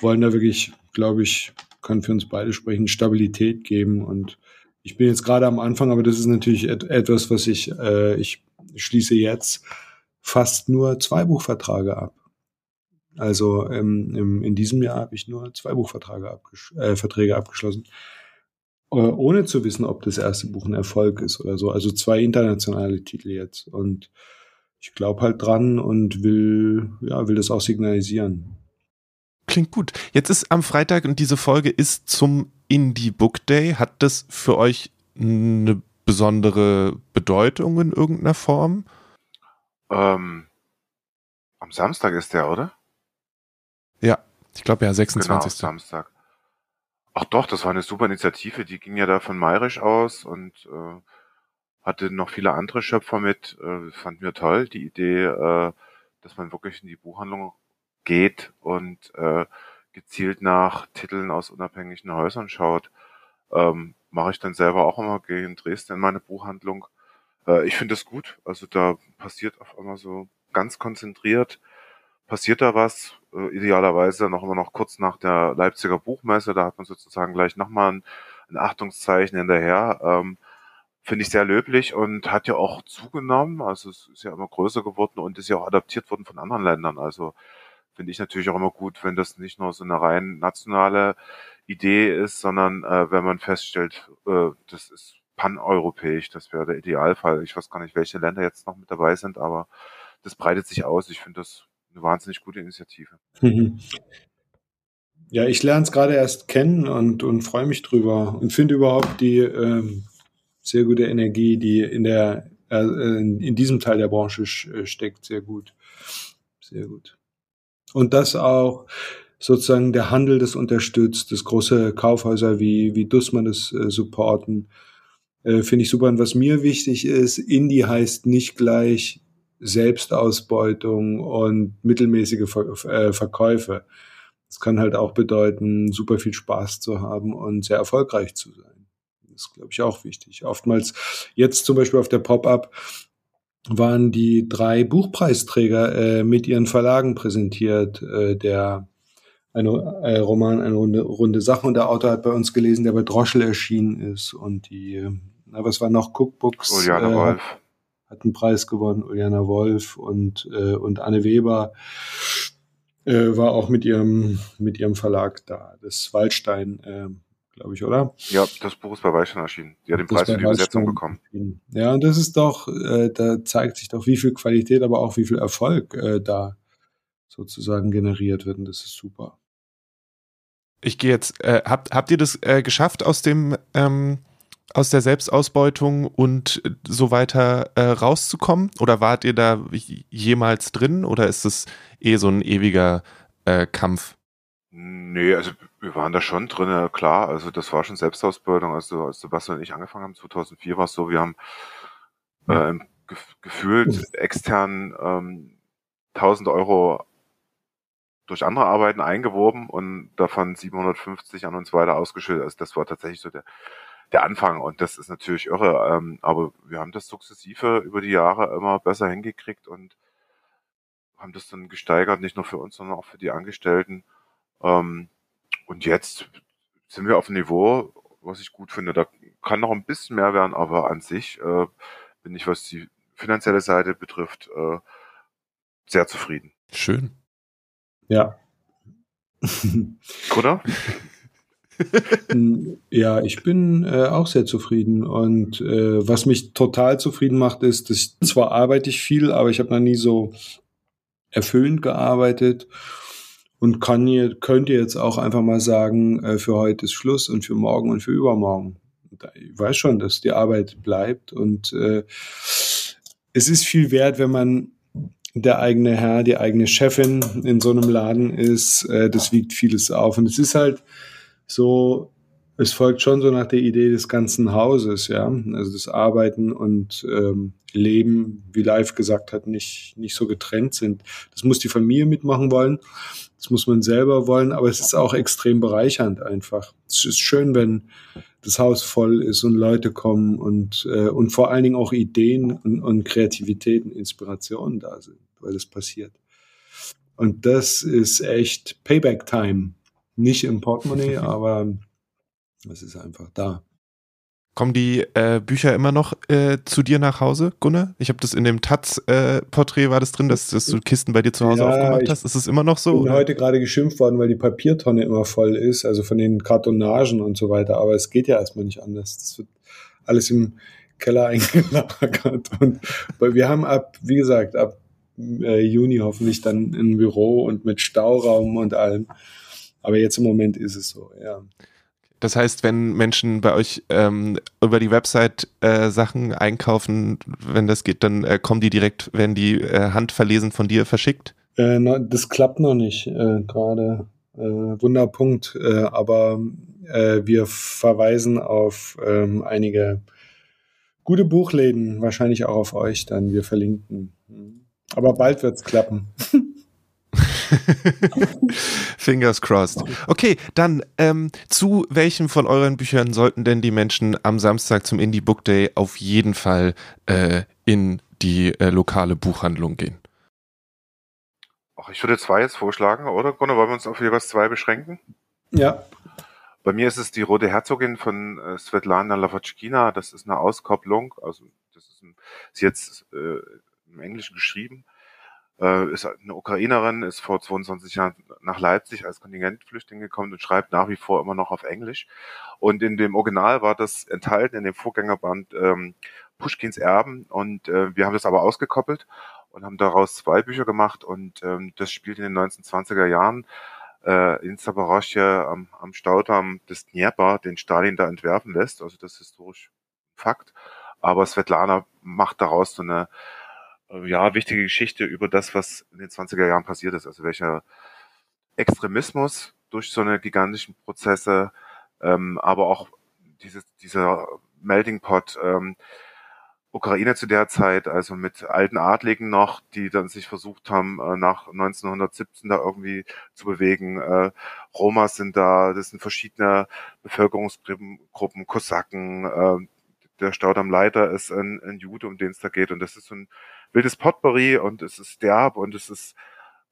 wollen da wirklich, glaube ich, können für uns beide sprechen, Stabilität geben und ich bin jetzt gerade am Anfang, aber das ist natürlich et etwas, was ich, äh, ich schließe jetzt fast nur zwei Buchverträge ab. Also ähm, im, in diesem Jahr habe ich nur zwei Buchverträge abgesch äh, Verträge abgeschlossen, äh, ohne zu wissen, ob das erste Buch ein Erfolg ist oder so. Also zwei internationale Titel jetzt. Und ich glaube halt dran und will, ja, will das auch signalisieren. Klingt gut. Jetzt ist am Freitag und diese Folge ist zum Indie Book Day. Hat das für euch eine besondere Bedeutung in irgendeiner Form? Ähm, am Samstag ist der, oder? Ja, ich glaube ja, 26. Genau, Samstag. Ach doch, das war eine super Initiative. Die ging ja da von Mayrisch aus und äh, hatte noch viele andere Schöpfer mit. Äh, fanden wir toll, die Idee, äh, dass man wirklich in die Buchhandlung geht und äh, gezielt nach Titeln aus unabhängigen Häusern schaut. Ähm, Mache ich dann selber auch immer, gehe in Dresden in meine Buchhandlung. Äh, ich finde das gut. Also da passiert auf einmal so ganz konzentriert, passiert da was. Äh, idealerweise noch immer noch kurz nach der Leipziger Buchmesse. Da hat man sozusagen gleich nochmal ein, ein Achtungszeichen hinterher. Ähm, finde ich sehr löblich und hat ja auch zugenommen. Also es ist ja immer größer geworden und ist ja auch adaptiert worden von anderen Ländern. Also finde ich natürlich auch immer gut, wenn das nicht nur so eine rein nationale Idee ist, sondern äh, wenn man feststellt, äh, das ist paneuropäisch, das wäre der Idealfall. Ich weiß gar nicht, welche Länder jetzt noch mit dabei sind, aber das breitet sich aus. Ich finde das eine wahnsinnig gute Initiative. [LAUGHS] Ja, ich lerne es gerade erst kennen und, und freue mich drüber und finde überhaupt die ähm, sehr gute Energie, die in der äh, in, diesem Teil der Branche äh, steckt, sehr gut. Sehr gut. Und das auch sozusagen der Handel das unterstützt, das große Kaufhäuser wie, wie Dussmann das äh, supporten, äh, finde ich super. Und was mir wichtig ist, Indie heißt nicht gleich Selbstausbeutung und mittelmäßige Ver äh, Verkäufe. Es kann halt auch bedeuten, super viel Spaß zu haben und sehr erfolgreich zu sein. Das ist, glaube ich, auch wichtig. Oftmals, jetzt zum Beispiel auf der Pop-Up, waren die drei Buchpreisträger äh, mit ihren Verlagen präsentiert. Äh, der eine, äh, Roman Eine runde, runde Sache und der Autor hat bei uns gelesen, der bei Droschel erschienen ist und die, na, was war noch, Cookbooks Juliana äh, Wolf. hat einen Preis gewonnen, Juliana Wolf und, äh, und Anne Weber äh, war auch mit ihrem, mit ihrem Verlag da, das Waldstein äh, glaube ich, oder? Ja, das Buch ist bei Waldstein erschienen. Die hat den Preis für die Übersetzung bekommen. Ja, und das ist doch, äh, da zeigt sich doch, wie viel Qualität, aber auch wie viel Erfolg äh, da sozusagen generiert wird. Und das ist super. Ich gehe jetzt, äh, habt, habt ihr das äh, geschafft aus dem ähm, aus der Selbstausbeutung und so weiter äh, rauszukommen? Oder wart ihr da jemals drin oder ist es eh so ein ewiger äh, Kampf? Nee, also wir waren da schon drin, klar. Also das war schon Selbstausbildung. Also als Sebastian und ich angefangen haben, 2004 war es so, wir haben äh, gef gefühlt extern ähm, 1000 Euro durch andere Arbeiten eingeworben und davon 750 an uns weiter ausgeschüttet. Also das war tatsächlich so der, der Anfang und das ist natürlich irre. Ähm, aber wir haben das sukzessive über die Jahre immer besser hingekriegt und haben das dann gesteigert, nicht nur für uns, sondern auch für die Angestellten. Ähm, und jetzt sind wir auf einem Niveau, was ich gut finde. Da kann noch ein bisschen mehr werden, aber an sich äh, bin ich, was die finanzielle Seite betrifft, äh, sehr zufrieden. Schön. Ja. [LAUGHS] Oder? [LAUGHS] ja, ich bin äh, auch sehr zufrieden. Und äh, was mich total zufrieden macht, ist, dass ich, zwar arbeite ich viel, aber ich habe noch nie so erfüllend gearbeitet und kann ihr, könnt ihr jetzt auch einfach mal sagen, äh, für heute ist Schluss und für morgen und für übermorgen. Ich weiß schon, dass die Arbeit bleibt und äh, es ist viel wert, wenn man der eigene Herr, die eigene Chefin in so einem Laden ist. Äh, das wiegt vieles auf und es ist halt so, es folgt schon so nach der Idee des ganzen Hauses, ja, also das Arbeiten und ähm, Leben, wie Live gesagt hat, nicht nicht so getrennt sind. Das muss die Familie mitmachen wollen das muss man selber wollen, aber es ist auch extrem bereichernd einfach. Es ist schön, wenn das Haus voll ist und Leute kommen und, äh, und vor allen Dingen auch Ideen und, und Kreativität und Inspirationen da sind, weil das passiert. Und das ist echt Payback-Time. Nicht im Portemonnaie, [LAUGHS] aber es ist einfach da. Kommen die äh, Bücher immer noch äh, zu dir nach Hause, Gunnar? Ich habe das in dem Taz-Porträt äh, war das drin, dass, dass, du Kisten bei dir zu Hause ja, aufgemacht hast. Ist es immer noch so? Ich bin heute gerade geschimpft worden, weil die Papiertonne immer voll ist, also von den Kartonagen und so weiter. Aber es geht ja erstmal nicht anders. Das wird alles im Keller [LAUGHS] eingelagert. Und wir haben ab, wie gesagt, ab äh, Juni hoffentlich dann ein Büro und mit Stauraum und allem. Aber jetzt im Moment ist es so, ja. Das heißt, wenn Menschen bei euch ähm, über die Website äh, Sachen einkaufen, wenn das geht, dann äh, kommen die direkt, werden die äh, handverlesen von dir verschickt? Äh, das klappt noch nicht äh, gerade. Äh, Wunderpunkt. Äh, aber äh, wir verweisen auf ähm, einige gute Buchläden, wahrscheinlich auch auf euch dann. Wir verlinken. Aber bald wird's klappen. [LAUGHS] [LAUGHS] Fingers crossed. Okay, dann ähm, zu welchem von euren Büchern sollten denn die Menschen am Samstag zum Indie Book Day auf jeden Fall äh, in die äh, lokale Buchhandlung gehen? Ach, ich würde zwei jetzt vorschlagen, oder? Gunnar, wollen wir uns auf jeweils zwei beschränken? Ja. Bei mir ist es die Rote Herzogin von äh, Svetlana Lavotchkina. Das ist eine Auskopplung. Also, das ist, ein, ist jetzt äh, im Englischen geschrieben äh, ist eine Ukrainerin, ist vor 22 Jahren nach Leipzig als Kontingentflüchtling gekommen und schreibt nach wie vor immer noch auf Englisch. Und in dem Original war das enthalten in dem Vorgängerband ähm, Pushkins Erben und äh, wir haben das aber ausgekoppelt und haben daraus zwei Bücher gemacht und ähm, das spielt in den 1920er Jahren äh, in Zaporozhye am, am Staudamm des Dnieper, den Stalin da entwerfen lässt. Also das ist historisch Fakt. Aber Svetlana macht daraus so eine ja, wichtige Geschichte über das, was in den 20er Jahren passiert ist. Also welcher Extremismus durch so eine gigantischen Prozesse, ähm, aber auch dieses, dieser Melting Pot, ähm, Ukraine zu der Zeit, also mit alten Adligen noch, die dann sich versucht haben, äh, nach 1917 da irgendwie zu bewegen. Äh, Romas sind da, das sind verschiedene Bevölkerungsgruppen, Kosaken, äh, der Staudammleiter ist ein, ein Jude, um den es da geht. Und das ist so ein wildes Potpourri und es ist derb und es ist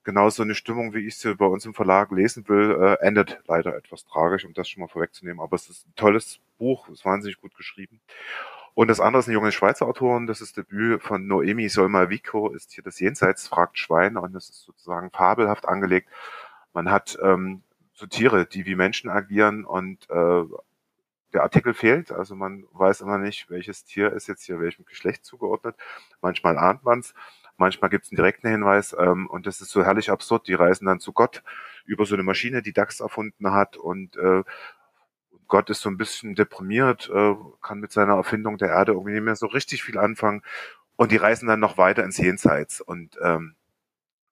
genau so eine Stimmung, wie ich sie bei uns im Verlag lesen will, äh, endet leider etwas tragisch, um das schon mal vorwegzunehmen. Aber es ist ein tolles Buch, ist wahnsinnig gut geschrieben. Und das andere ist eine junge Schweizer Autorin, das ist Debüt von Noemi Solma-Vico, ist hier das Jenseits fragt Schwein und das ist sozusagen fabelhaft angelegt. Man hat ähm, so Tiere, die wie Menschen agieren und äh, der Artikel fehlt, also man weiß immer nicht, welches Tier ist jetzt hier welchem Geschlecht zugeordnet. Manchmal ahnt man es, manchmal gibt es einen direkten Hinweis ähm, und das ist so herrlich absurd. Die reisen dann zu Gott über so eine Maschine, die DAX erfunden hat und äh, Gott ist so ein bisschen deprimiert, äh, kann mit seiner Erfindung der Erde irgendwie nicht mehr so richtig viel anfangen und die reisen dann noch weiter ins Jenseits und ähm,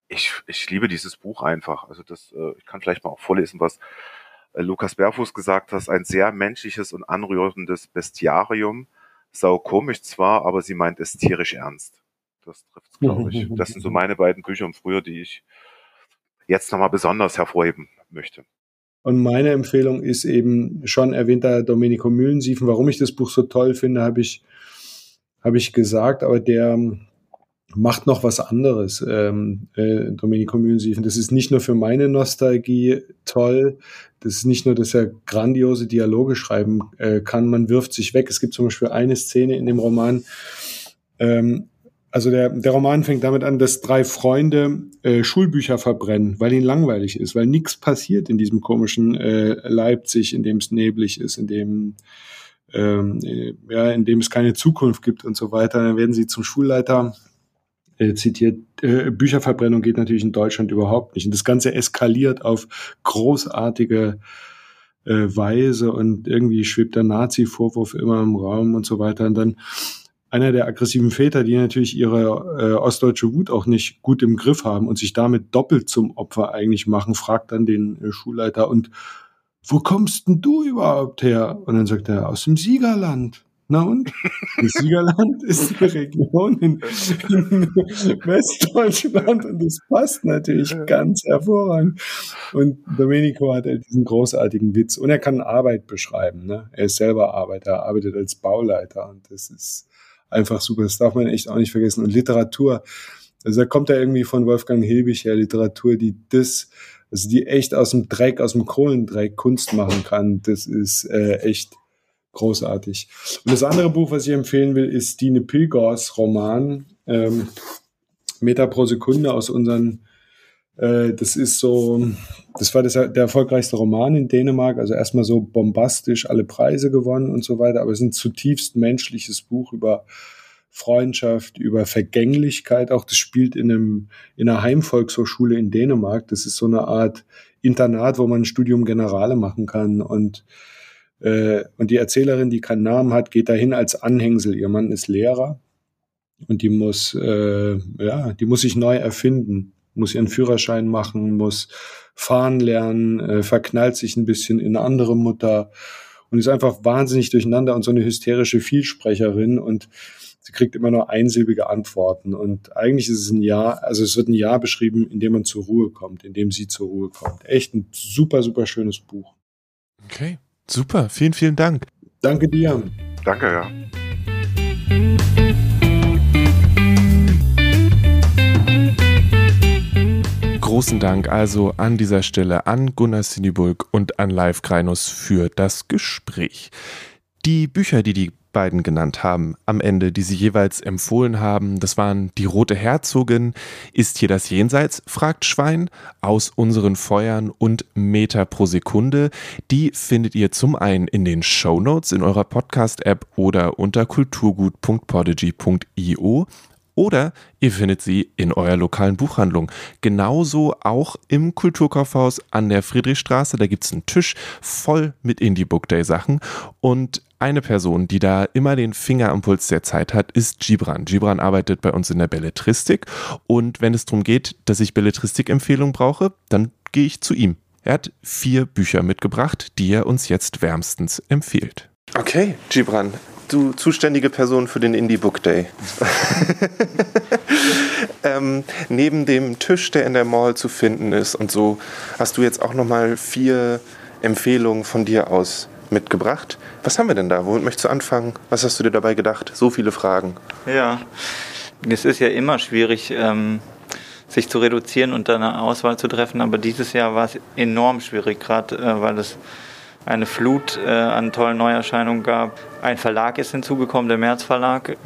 ich, ich liebe dieses Buch einfach. Also das, äh, ich kann vielleicht mal auch vorlesen, was Lukas Berfuß gesagt hast, ein sehr menschliches und anrührendes Bestiarium. Sau komisch zwar, aber sie meint es tierisch ernst. Das trifft glaube ich. [LAUGHS] Das sind so meine beiden Bücher im Frühjahr, die ich jetzt nochmal besonders hervorheben möchte. Und meine Empfehlung ist eben schon erwähnter Domenico Mühlensiefen. Warum ich das Buch so toll finde, habe ich, habe ich gesagt, aber der macht noch was anderes, ähm, äh, Domenico Mühlensiefen. Das ist nicht nur für meine Nostalgie toll, das ist nicht nur, dass er grandiose Dialoge schreiben äh, kann, man wirft sich weg. Es gibt zum Beispiel eine Szene in dem Roman, ähm, also der, der Roman fängt damit an, dass drei Freunde äh, Schulbücher verbrennen, weil ihnen langweilig ist, weil nichts passiert in diesem komischen äh, Leipzig, in dem es neblig ist, in dem ähm, äh, ja, in dem es keine Zukunft gibt und so weiter. Dann werden sie zum Schulleiter äh, zitiert, äh, Bücherverbrennung geht natürlich in Deutschland überhaupt nicht. Und das Ganze eskaliert auf großartige äh, Weise und irgendwie schwebt der Nazi-Vorwurf immer im Raum und so weiter. Und dann einer der aggressiven Väter, die natürlich ihre äh, ostdeutsche Wut auch nicht gut im Griff haben und sich damit doppelt zum Opfer eigentlich machen, fragt dann den äh, Schulleiter und wo kommst denn du überhaupt her? Und dann sagt er, aus dem Siegerland. Na und? Das Siegerland ist eine Region in, in, Westdeutschland und das passt natürlich ganz hervorragend. Und Domenico hat halt diesen großartigen Witz und er kann Arbeit beschreiben. Ne? Er ist selber Arbeiter, er arbeitet als Bauleiter und das ist einfach super. Das darf man echt auch nicht vergessen. Und Literatur, also da kommt er irgendwie von Wolfgang Hilbig her, Literatur, die das, also die echt aus dem Dreck, aus dem Kohlendreck Kunst machen kann. Das ist äh, echt großartig. Und das andere Buch, was ich empfehlen will, ist Dine Pilgors Roman ähm, Meter pro Sekunde aus unseren äh, das ist so, das war das, der erfolgreichste Roman in Dänemark, also erstmal so bombastisch alle Preise gewonnen und so weiter, aber es ist ein zutiefst menschliches Buch über Freundschaft, über Vergänglichkeit. Auch das spielt in, einem, in einer Heimvolkshochschule in Dänemark. Das ist so eine Art Internat, wo man ein Studium Generale machen kann. Und, äh, und die Erzählerin, die keinen Namen hat, geht dahin als Anhängsel. Ihr Mann ist Lehrer und die muss, äh, ja, die muss sich neu erfinden, muss ihren Führerschein machen, muss fahren lernen, äh, verknallt sich ein bisschen in eine andere Mutter und ist einfach wahnsinnig durcheinander und so eine hysterische Vielsprecherin und sie kriegt immer nur einsilbige Antworten. Und eigentlich ist es ein Jahr, also es wird ein Jahr beschrieben, in dem man zur Ruhe kommt, in dem sie zur Ruhe kommt. Echt ein super, super schönes Buch. Okay, super. Vielen, vielen Dank. Danke dir. Danke, ja. Großen Dank also an dieser Stelle an Gunnar Sinibulk und an Live Kreinus für das Gespräch. Die Bücher, die die beiden genannt haben, am Ende, die sie jeweils empfohlen haben. Das waren Die Rote Herzogin, Ist hier das Jenseits? fragt Schwein, Aus unseren Feuern und Meter pro Sekunde. Die findet ihr zum einen in den Show Notes in eurer Podcast-App oder unter kulturgut.podigy.io oder ihr findet sie in eurer lokalen Buchhandlung. Genauso auch im Kulturkaufhaus an der Friedrichstraße. Da gibt es einen Tisch voll mit Indie Book Day Sachen. Und eine Person, die da immer den Finger am Puls der Zeit hat, ist Gibran. Gibran arbeitet bei uns in der Belletristik. Und wenn es darum geht, dass ich Belletristik-Empfehlungen brauche, dann gehe ich zu ihm. Er hat vier Bücher mitgebracht, die er uns jetzt wärmstens empfiehlt. Okay, Gibran, du zuständige Person für den Indie Book Day. [LAUGHS] ähm, neben dem Tisch, der in der Mall zu finden ist und so, hast du jetzt auch noch mal vier Empfehlungen von dir aus mitgebracht. Was haben wir denn da? Womit möchtest du anfangen? Was hast du dir dabei gedacht? So viele Fragen. Ja, es ist ja immer schwierig, ähm, sich zu reduzieren und dann eine Auswahl zu treffen, aber dieses Jahr war es enorm schwierig, gerade äh, weil es eine Flut äh, an tollen Neuerscheinungen gab. Ein Verlag ist hinzugekommen, der März Verlag.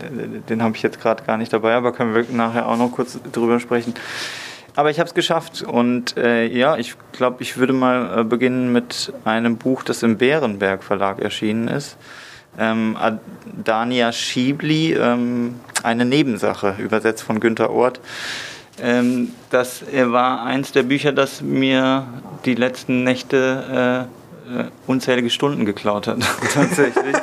Den habe ich jetzt gerade gar nicht dabei, aber können wir nachher auch noch kurz drüber sprechen. Aber ich habe es geschafft und äh, ja, ich glaube, ich würde mal äh, beginnen mit einem Buch, das im Bärenberg Verlag erschienen ist. Ähm, Dania Schiebli, ähm, eine Nebensache, übersetzt von Günter Ort. Ähm, das war eins der Bücher, das mir die letzten Nächte äh, äh, unzählige Stunden geklaut hat, [LAUGHS] tatsächlich.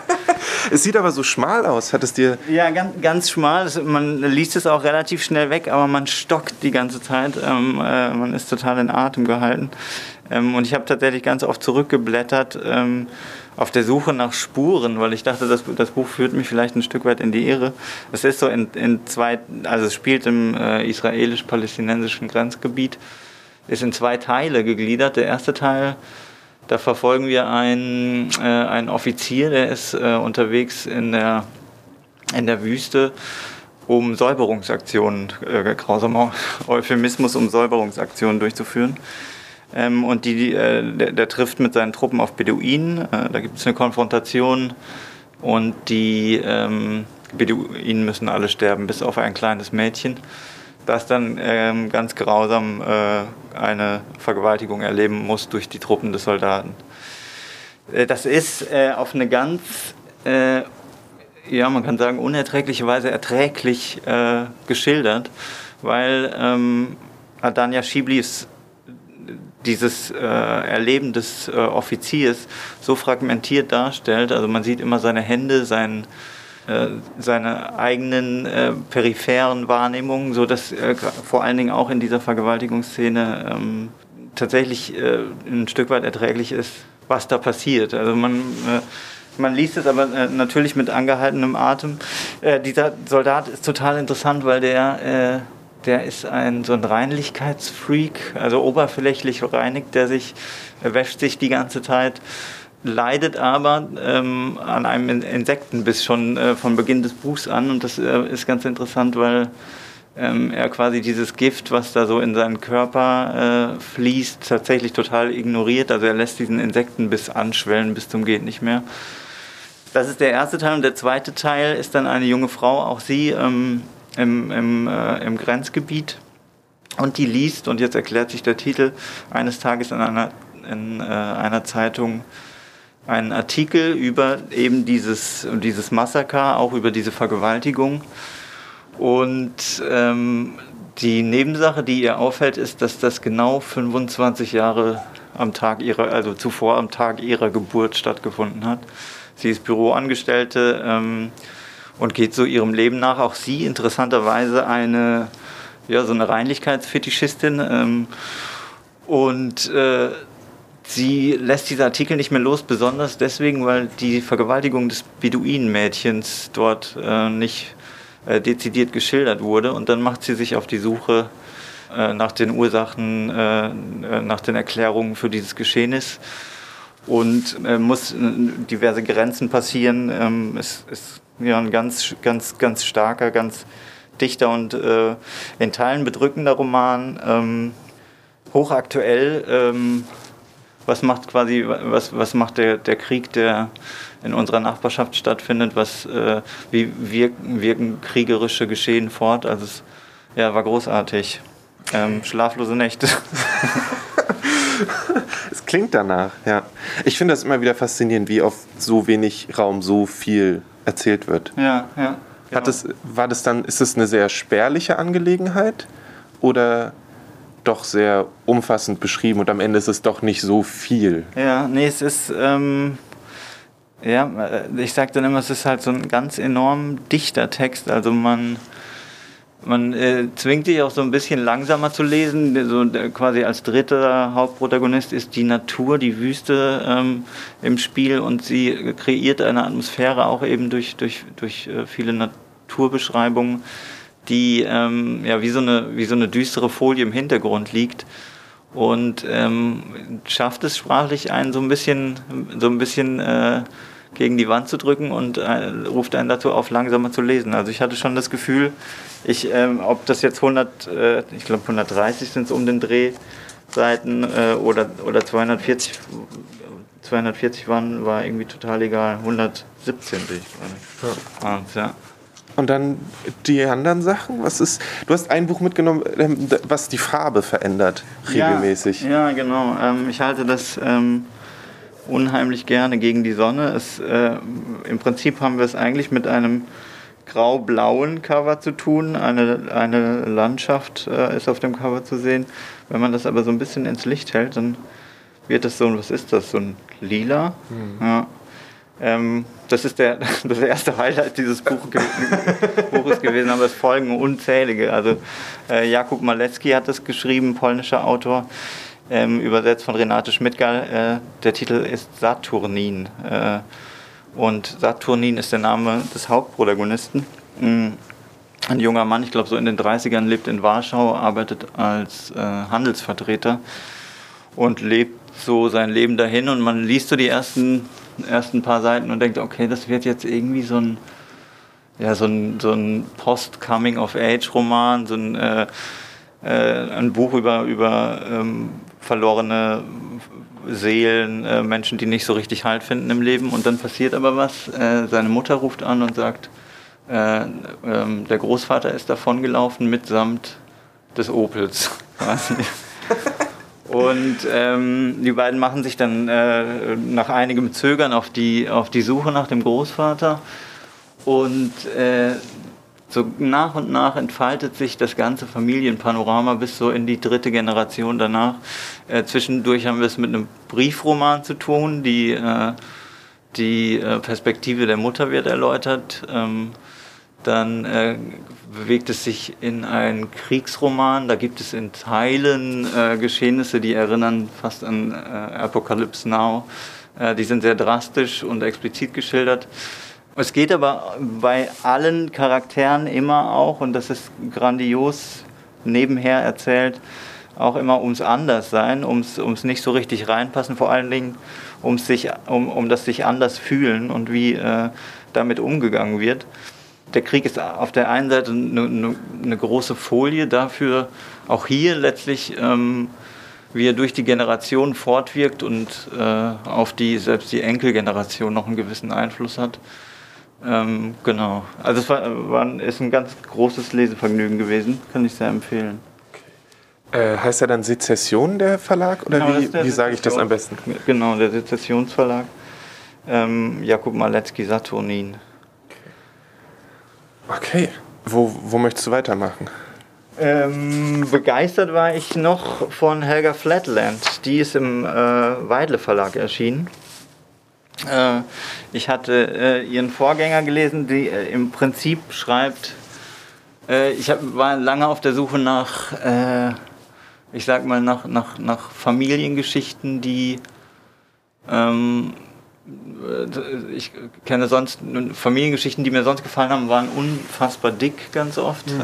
Es sieht aber so schmal aus. Hat es dir. Ja, ganz, ganz schmal. Man liest es auch relativ schnell weg, aber man stockt die ganze Zeit. Ähm, äh, man ist total in Atem gehalten. Ähm, und ich habe tatsächlich ganz oft zurückgeblättert ähm, auf der Suche nach Spuren, weil ich dachte, das, das Buch führt mich vielleicht ein Stück weit in die Irre. Es ist so in, in zwei, also es spielt im äh, israelisch-palästinensischen Grenzgebiet, ist in zwei Teile gegliedert. Der erste Teil da verfolgen wir einen, äh, einen Offizier, der ist äh, unterwegs in der, in der Wüste, um Säuberungsaktionen, äh, grausamer Euphemismus, um Säuberungsaktionen durchzuführen. Ähm, und die, äh, der, der, trifft mit seinen Truppen auf Beduinen. Äh, da gibt es eine Konfrontation und die ähm, Beduinen müssen alle sterben, bis auf ein kleines Mädchen das dann ähm, ganz grausam äh, eine Vergewaltigung erleben muss durch die Truppen des Soldaten. Äh, das ist äh, auf eine ganz, äh, ja, man kann sagen, unerträgliche Weise erträglich äh, geschildert, weil ähm, Adania Schiblis dieses äh, Erleben des Offiziers so fragmentiert darstellt. Also man sieht immer seine Hände, seinen äh, seine eigenen äh, peripheren Wahrnehmungen, so dass äh, vor allen Dingen auch in dieser Vergewaltigungsszene ähm, tatsächlich äh, ein Stück weit erträglich ist, was da passiert. Also man äh, man liest es aber äh, natürlich mit angehaltenem Atem. dieser Soldat ist total interessant, weil der der ist ein so ein Reinlichkeitsfreak, also oberflächlich reinigt der sich, wäscht sich die ganze Zeit leidet aber ähm, an einem Insektenbiss schon äh, von Beginn des Buchs an. Und das äh, ist ganz interessant, weil ähm, er quasi dieses Gift, was da so in seinen Körper äh, fließt, tatsächlich total ignoriert. Also er lässt diesen Insektenbiss anschwellen bis zum geht nicht mehr. Das ist der erste Teil. Und der zweite Teil ist dann eine junge Frau, auch sie ähm, im, im, äh, im Grenzgebiet. Und die liest, und jetzt erklärt sich der Titel, eines Tages in einer, in, äh, einer Zeitung, einen Artikel über eben dieses, dieses Massaker, auch über diese Vergewaltigung. Und ähm, die Nebensache, die ihr auffällt, ist, dass das genau 25 Jahre am Tag ihrer, also zuvor am Tag ihrer Geburt stattgefunden hat. Sie ist Büroangestellte ähm, und geht so ihrem Leben nach. Auch sie interessanterweise eine, ja, so eine Reinlichkeitsfetischistin. Ähm, und äh, sie lässt diese Artikel nicht mehr los, besonders deswegen, weil die Vergewaltigung des Beduinenmädchens dort äh, nicht äh, dezidiert geschildert wurde. Und dann macht sie sich auf die Suche äh, nach den Ursachen, äh, nach den Erklärungen für dieses Geschehnis und muss diverse Grenzen passieren. Ähm, es ist ja ein ganz, ganz, ganz starker, ganz dichter und in Teilen bedrückender Roman. Ähm, hochaktuell. Ähm, was macht quasi, was, was macht der, der Krieg, der in unserer Nachbarschaft stattfindet, was, äh, wie wirken, wirken kriegerische Geschehen fort. Also es ja, war großartig. Ähm, schlaflose Nächte. [LAUGHS] es klingt danach, ja. Ich finde das immer wieder faszinierend, wie auf so wenig Raum so viel erzählt wird. Ja, ja. Genau. Hat es, war das dann, ist es eine sehr spärliche Angelegenheit? Oder doch sehr umfassend beschrieben und am Ende ist es doch nicht so viel. Ja, nee, es ist, ähm, ja, äh, ich sage dann immer, es ist halt so ein ganz enorm dichter Text. Also man, man äh, zwingt dich auch so ein bisschen langsamer zu lesen. So, quasi als dritter Hauptprotagonist ist die Natur, die Wüste ähm, im Spiel und sie kreiert eine Atmosphäre auch eben durch, durch, durch äh, viele Naturbeschreibungen die ähm, ja, wie, so eine, wie so eine düstere Folie im Hintergrund liegt und ähm, schafft es sprachlich einen so ein bisschen, so ein bisschen äh, gegen die Wand zu drücken und äh, ruft einen dazu auf, langsamer zu lesen. Also ich hatte schon das Gefühl, ich, ähm, ob das jetzt 100, äh, ich glaube 130 sind es um den Drehseiten äh, oder, oder 240, 240 waren, war irgendwie total egal. 117 bin ich gerade. Ja. ja. Und dann die anderen Sachen? Was ist? Du hast ein Buch mitgenommen, ähm, was die Farbe verändert, regelmäßig. Ja, ja genau. Ähm, ich halte das ähm, unheimlich gerne gegen die Sonne. Es, äh, Im Prinzip haben wir es eigentlich mit einem grau-blauen Cover zu tun. Eine, eine Landschaft äh, ist auf dem Cover zu sehen. Wenn man das aber so ein bisschen ins Licht hält, dann wird das so ein, was ist das, so ein lila? Mhm. Ja. Ähm, das ist der, [LAUGHS] das erste Highlight dieses Buch Buches gewesen, aber es folgen unzählige. Also äh, Jakub Malecki hat es geschrieben, polnischer Autor, ähm, übersetzt von Renate Schmidtgall. Äh, der Titel ist Saturnin. Äh, und Saturnin ist der Name des Hauptprotagonisten. Mhm. Ein junger Mann, ich glaube so in den 30ern, lebt in Warschau, arbeitet als äh, Handelsvertreter und lebt so sein Leben dahin. Und man liest so die ersten ersten paar Seiten und denkt, okay, das wird jetzt irgendwie so ein, ja, so ein, so ein Post-Coming-of-Age-Roman, so ein, äh, äh, ein Buch über, über ähm, verlorene Seelen, äh, Menschen, die nicht so richtig Halt finden im Leben. Und dann passiert aber was. Äh, seine Mutter ruft an und sagt, äh, ähm, der Großvater ist davongelaufen mitsamt des Opels. [LAUGHS] Und ähm, die beiden machen sich dann äh, nach einigem Zögern auf die, auf die Suche nach dem Großvater. Und äh, so nach und nach entfaltet sich das ganze Familienpanorama bis so in die dritte Generation danach. Äh, zwischendurch haben wir es mit einem Briefroman zu tun. Die, äh, die äh, Perspektive der Mutter wird erläutert. Ähm, dann äh, bewegt es sich in einen Kriegsroman. Da gibt es in Teilen äh, Geschehnisse, die erinnern fast an äh, Apocalypse Now. Äh, die sind sehr drastisch und explizit geschildert. Es geht aber bei allen Charakteren immer auch, und das ist grandios nebenher erzählt, auch immer ums Anderssein, ums, ums nicht so richtig reinpassen, vor allen Dingen ums sich, um, um das sich anders fühlen und wie äh, damit umgegangen wird der Krieg ist auf der einen Seite eine, eine, große Folie dafür, auch hier letztlich, ähm, wie er durch die Generation fortwirkt und äh, auf die selbst die Enkelgeneration noch einen gewissen Einfluss hat. Ähm, genau. Also es war, war, ist ein ganz großes Lesevergnügen gewesen, kann ich sehr empfehlen. Äh, heißt er dann Sezession, der Verlag? Oder genau, wie, wie sage ich das am besten? Genau, der Sezessionsverlag. ähm, Jakub Malecki Saturnin. Okay, wo, wo möchtest du weitermachen? Ähm, begeistert war ich noch von Helga Flatland. Die ist im äh, Weidle Verlag erschienen. Äh, ich hatte äh, ihren Vorgänger gelesen, die äh, im Prinzip schreibt, äh, ich hab, war lange auf der Suche nach, äh, ich sag mal, nach, nach, nach Familiengeschichten, die ähm, ich kenne sonst Familiengeschichten, die mir sonst gefallen haben, waren unfassbar dick ganz oft. Mhm.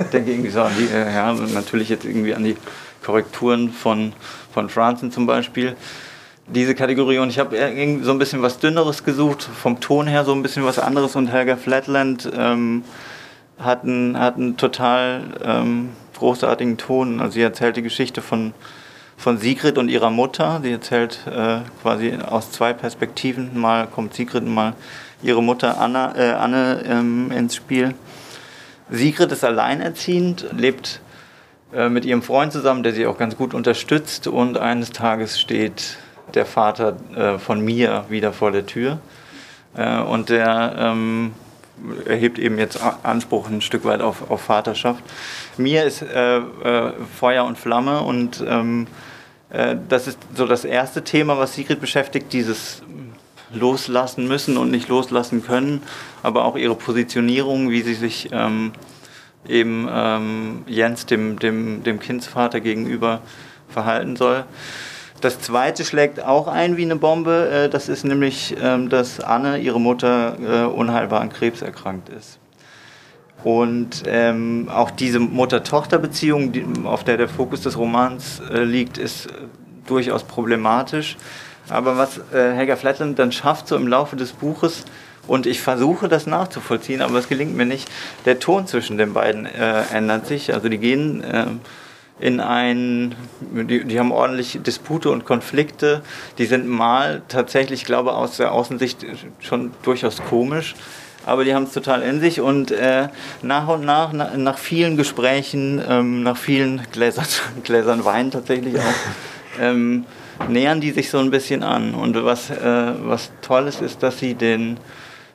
Ich denke irgendwie so an die, äh, ja, natürlich jetzt irgendwie an die Korrekturen von, von Franzen zum Beispiel. Diese Kategorie und ich habe so ein bisschen was Dünneres gesucht, vom Ton her so ein bisschen was anderes und Helga Flatland ähm, hat, einen, hat einen total ähm, großartigen Ton. Also sie erzählt die Geschichte von von Sigrid und ihrer Mutter. Sie erzählt äh, quasi aus zwei Perspektiven. Mal kommt Sigrid und mal ihre Mutter Anna, äh, Anne ähm, ins Spiel. Sigrid ist alleinerziehend, lebt äh, mit ihrem Freund zusammen, der sie auch ganz gut unterstützt. Und eines Tages steht der Vater äh, von mir wieder vor der Tür. Äh, und der ähm, erhebt eben jetzt Anspruch ein Stück weit auf, auf Vaterschaft. Mir ist äh, äh, Feuer und Flamme und ähm, äh, das ist so das erste Thema, was Sigrid beschäftigt, dieses Loslassen müssen und nicht loslassen können, aber auch ihre Positionierung, wie sie sich ähm, eben ähm, Jens, dem, dem, dem Kindsvater gegenüber, verhalten soll. Das zweite schlägt auch ein wie eine Bombe. Äh, das ist nämlich, ähm, dass Anne, ihre Mutter, äh, unheilbar an Krebs erkrankt ist. Und ähm, auch diese Mutter-Tochter-Beziehung, auf der der Fokus des Romans äh, liegt, ist äh, durchaus problematisch. Aber was äh, Helga Flatland dann schafft, so im Laufe des Buches, und ich versuche das nachzuvollziehen, aber es gelingt mir nicht, der Ton zwischen den beiden äh, ändert sich. Also die gehen äh, in ein, die, die, haben ordentlich Dispute und Konflikte. Die sind mal tatsächlich, ich glaube, aus der Außensicht schon durchaus komisch aber die haben es total in sich und äh, nach und nach, nach, nach vielen Gesprächen, ähm, nach vielen Gläsern, [LAUGHS] Gläsern Wein tatsächlich auch, [LAUGHS] ähm, nähern die sich so ein bisschen an. Und was, äh, was toll ist, ist, dass sie den,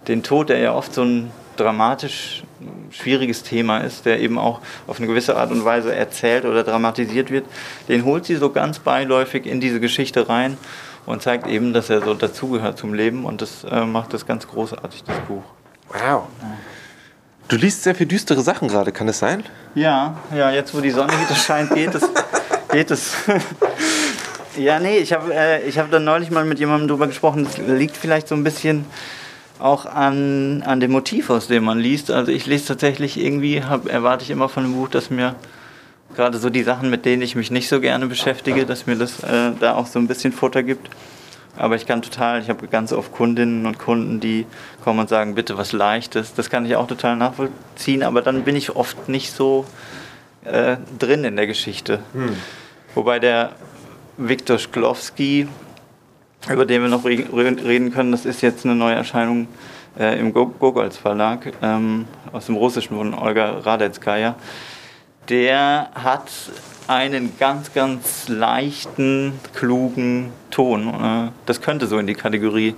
den Tod, der ja oft so ein dramatisch schwieriges Thema ist, der eben auch auf eine gewisse Art und Weise erzählt oder dramatisiert wird, den holt sie so ganz beiläufig in diese Geschichte rein und zeigt eben, dass er so dazugehört zum Leben und das äh, macht das ganz großartig, das Buch. Wow. Du liest sehr viel düstere Sachen gerade, kann das sein? Ja, ja, jetzt wo die Sonne wieder scheint, geht es. geht es. ja, nee, ich habe äh, hab dann neulich mal mit jemandem drüber gesprochen, das liegt vielleicht so ein bisschen auch an, an dem Motiv, aus dem man liest. Also ich lese tatsächlich irgendwie, hab, erwarte ich immer von einem Buch, dass mir gerade so die Sachen, mit denen ich mich nicht so gerne beschäftige, dass mir das äh, da auch so ein bisschen Futter gibt. Aber ich kann total, ich habe ganz oft Kundinnen und Kunden, die kommen und sagen, bitte was Leichtes. Das kann ich auch total nachvollziehen, aber dann bin ich oft nicht so äh, drin in der Geschichte. Hm. Wobei der Viktor Szklowski, über den wir noch reden können, das ist jetzt eine neue Erscheinung äh, im Gogols Verlag ähm, aus dem Russischen von Olga Radetskaya. Der hat einen ganz, ganz leichten, klugen Ton. Äh, das könnte so in die Kategorie.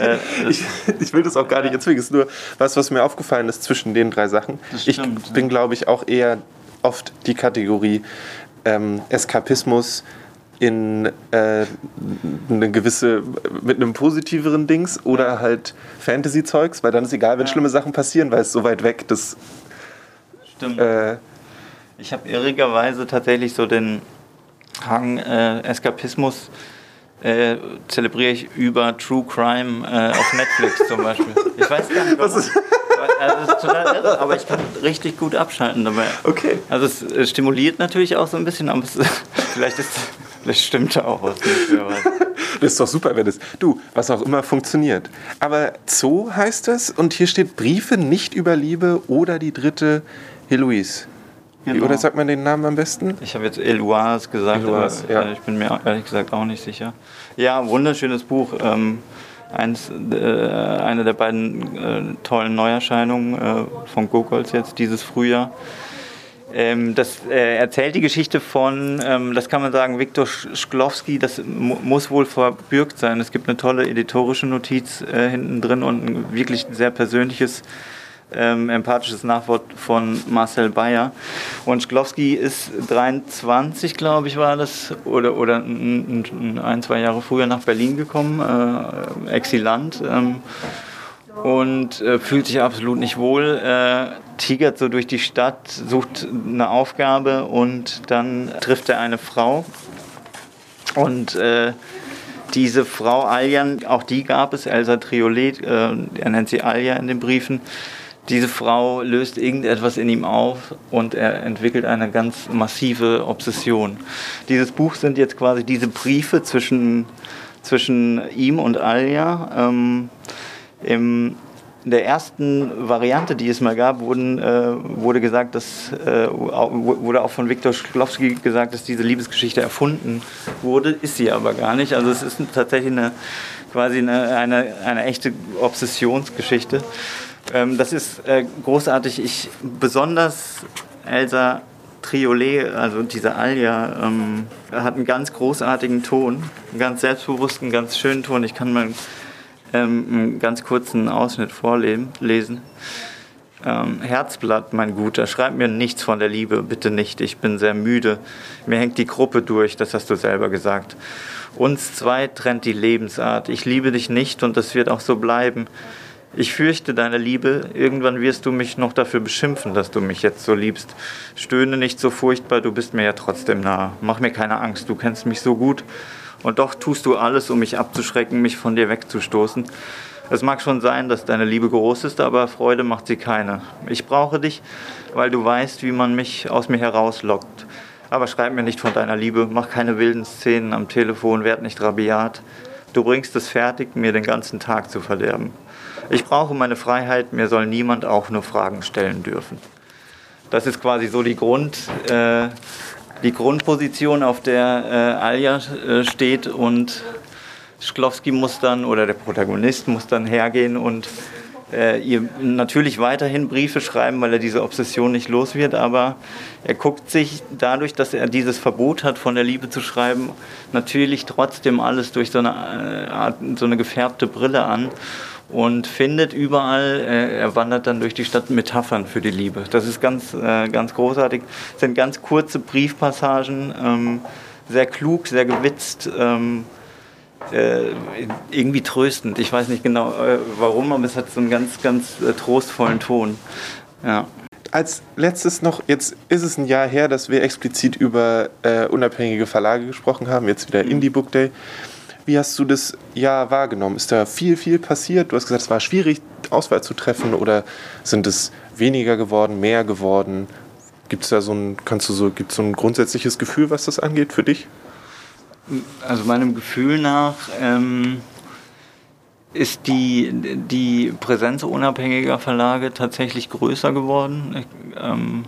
Äh, [LAUGHS] ich, ich, will das auch gar nicht erzwingen. Es ist nur was, was mir aufgefallen ist zwischen den drei Sachen. Stimmt, ich bin, glaube ich, auch eher oft die Kategorie ähm, Eskapismus in äh, eine gewisse, mit einem positiveren Dings oder halt Fantasy-Zeugs, weil dann ist egal, wenn ja. schlimme Sachen passieren, weil es so weit weg, das. Stimmt. Äh, ich habe irrigerweise tatsächlich so den Hang äh, Eskapismus äh, zelebriere ich über True Crime äh, auf Netflix [LAUGHS] zum Beispiel. Ich weiß gar nicht, was ist. Also das ist total irre, aber ich kann richtig gut abschalten dabei. Okay. Also es äh, stimuliert natürlich auch so ein bisschen, aber es, [LAUGHS] vielleicht, ist, vielleicht stimmt da auch was. [LAUGHS] Das ist doch super, wenn es, du, was auch immer funktioniert. Aber Zoo heißt es und hier steht Briefe nicht über Liebe oder die dritte Heloise. Genau. Oder sagt man den Namen am besten? Ich habe jetzt Eloise gesagt, Eloise, aber ja. ich bin mir ehrlich gesagt auch nicht sicher. Ja, wunderschönes Buch. Ähm, eins, äh, eine der beiden äh, tollen Neuerscheinungen äh, von Gogols jetzt dieses Frühjahr. Ähm, das äh, erzählt die Geschichte von, ähm, das kann man sagen, Viktor Schklowski, das muss wohl verbürgt sein. Es gibt eine tolle editorische Notiz äh, hinten drin und ein wirklich sehr persönliches ähm, empathisches Nachwort von Marcel Bayer. Und Schklowski ist 23, glaube ich, war das, oder, oder ein, zwei Jahre früher nach Berlin gekommen, äh, Exilant. Ähm, und äh, fühlt sich absolut nicht wohl, äh, tigert so durch die Stadt, sucht eine Aufgabe und dann trifft er eine Frau. Und äh, diese Frau Aljan, auch die gab es, Elsa Triolet, äh, er nennt sie Alja in den Briefen. Diese Frau löst irgendetwas in ihm auf und er entwickelt eine ganz massive Obsession. Dieses Buch sind jetzt quasi diese Briefe zwischen, zwischen ihm und Alja. Ähm, im, in der ersten Variante, die es mal gab, wurden, äh, wurde gesagt, dass, äh, wurde auch von Viktor Schlowski gesagt, dass diese Liebesgeschichte erfunden wurde, ist sie aber gar nicht. Also es ist tatsächlich eine, quasi eine, eine, eine echte Obsessionsgeschichte. Ähm, das ist äh, großartig. Ich besonders Elsa Triolet, also diese Alia, ähm, hat einen ganz großartigen Ton, einen ganz selbstbewussten, ganz schönen Ton. Ich kann mal ähm, einen ganz kurzen Ausschnitt vorlesen. Ähm, Herzblatt, mein Guter, schreib mir nichts von der Liebe, bitte nicht. Ich bin sehr müde. Mir hängt die Gruppe durch, das hast du selber gesagt. Uns zwei trennt die Lebensart. Ich liebe dich nicht und das wird auch so bleiben. Ich fürchte deine Liebe, irgendwann wirst du mich noch dafür beschimpfen, dass du mich jetzt so liebst. Stöhne nicht so furchtbar, du bist mir ja trotzdem nah. Mach mir keine Angst, du kennst mich so gut und doch tust du alles, um mich abzuschrecken, mich von dir wegzustoßen. Es mag schon sein, dass deine Liebe groß ist, aber Freude macht sie keine. Ich brauche dich, weil du weißt, wie man mich aus mir herauslockt. Aber schreib mir nicht von deiner Liebe, mach keine wilden Szenen am Telefon, werd nicht rabiat. Du bringst es fertig, mir den ganzen Tag zu verderben. Ich brauche meine Freiheit, mir soll niemand auch nur Fragen stellen dürfen. Das ist quasi so die Grund, äh, die Grundposition, auf der äh, Alja äh, steht. Und Schklowski muss dann, oder der Protagonist muss dann hergehen und äh, ihr natürlich weiterhin Briefe schreiben, weil er diese Obsession nicht los wird, aber er guckt sich dadurch, dass er dieses Verbot hat, von der Liebe zu schreiben, natürlich trotzdem alles durch so eine, äh, Art, so eine gefärbte Brille an und findet überall, äh, er wandert dann durch die Stadt Metaphern für die Liebe. Das ist ganz, äh, ganz großartig. Das sind ganz kurze Briefpassagen, ähm, sehr klug, sehr gewitzt, ähm, äh, irgendwie tröstend. Ich weiß nicht genau äh, warum, aber es hat so einen ganz, ganz äh, trostvollen Ton. Ja. Als letztes noch, jetzt ist es ein Jahr her, dass wir explizit über äh, unabhängige Verlage gesprochen haben, jetzt wieder mhm. Indie Book Day. Wie hast du das Jahr wahrgenommen? Ist da viel, viel passiert? Du hast gesagt, es war schwierig, Auswahl zu treffen oder sind es weniger geworden, mehr geworden? Gibt es da so ein, kannst du so, gibt so ein grundsätzliches Gefühl, was das angeht für dich? Also meinem Gefühl nach ähm, ist die, die Präsenz unabhängiger Verlage tatsächlich größer geworden. Ich, ähm,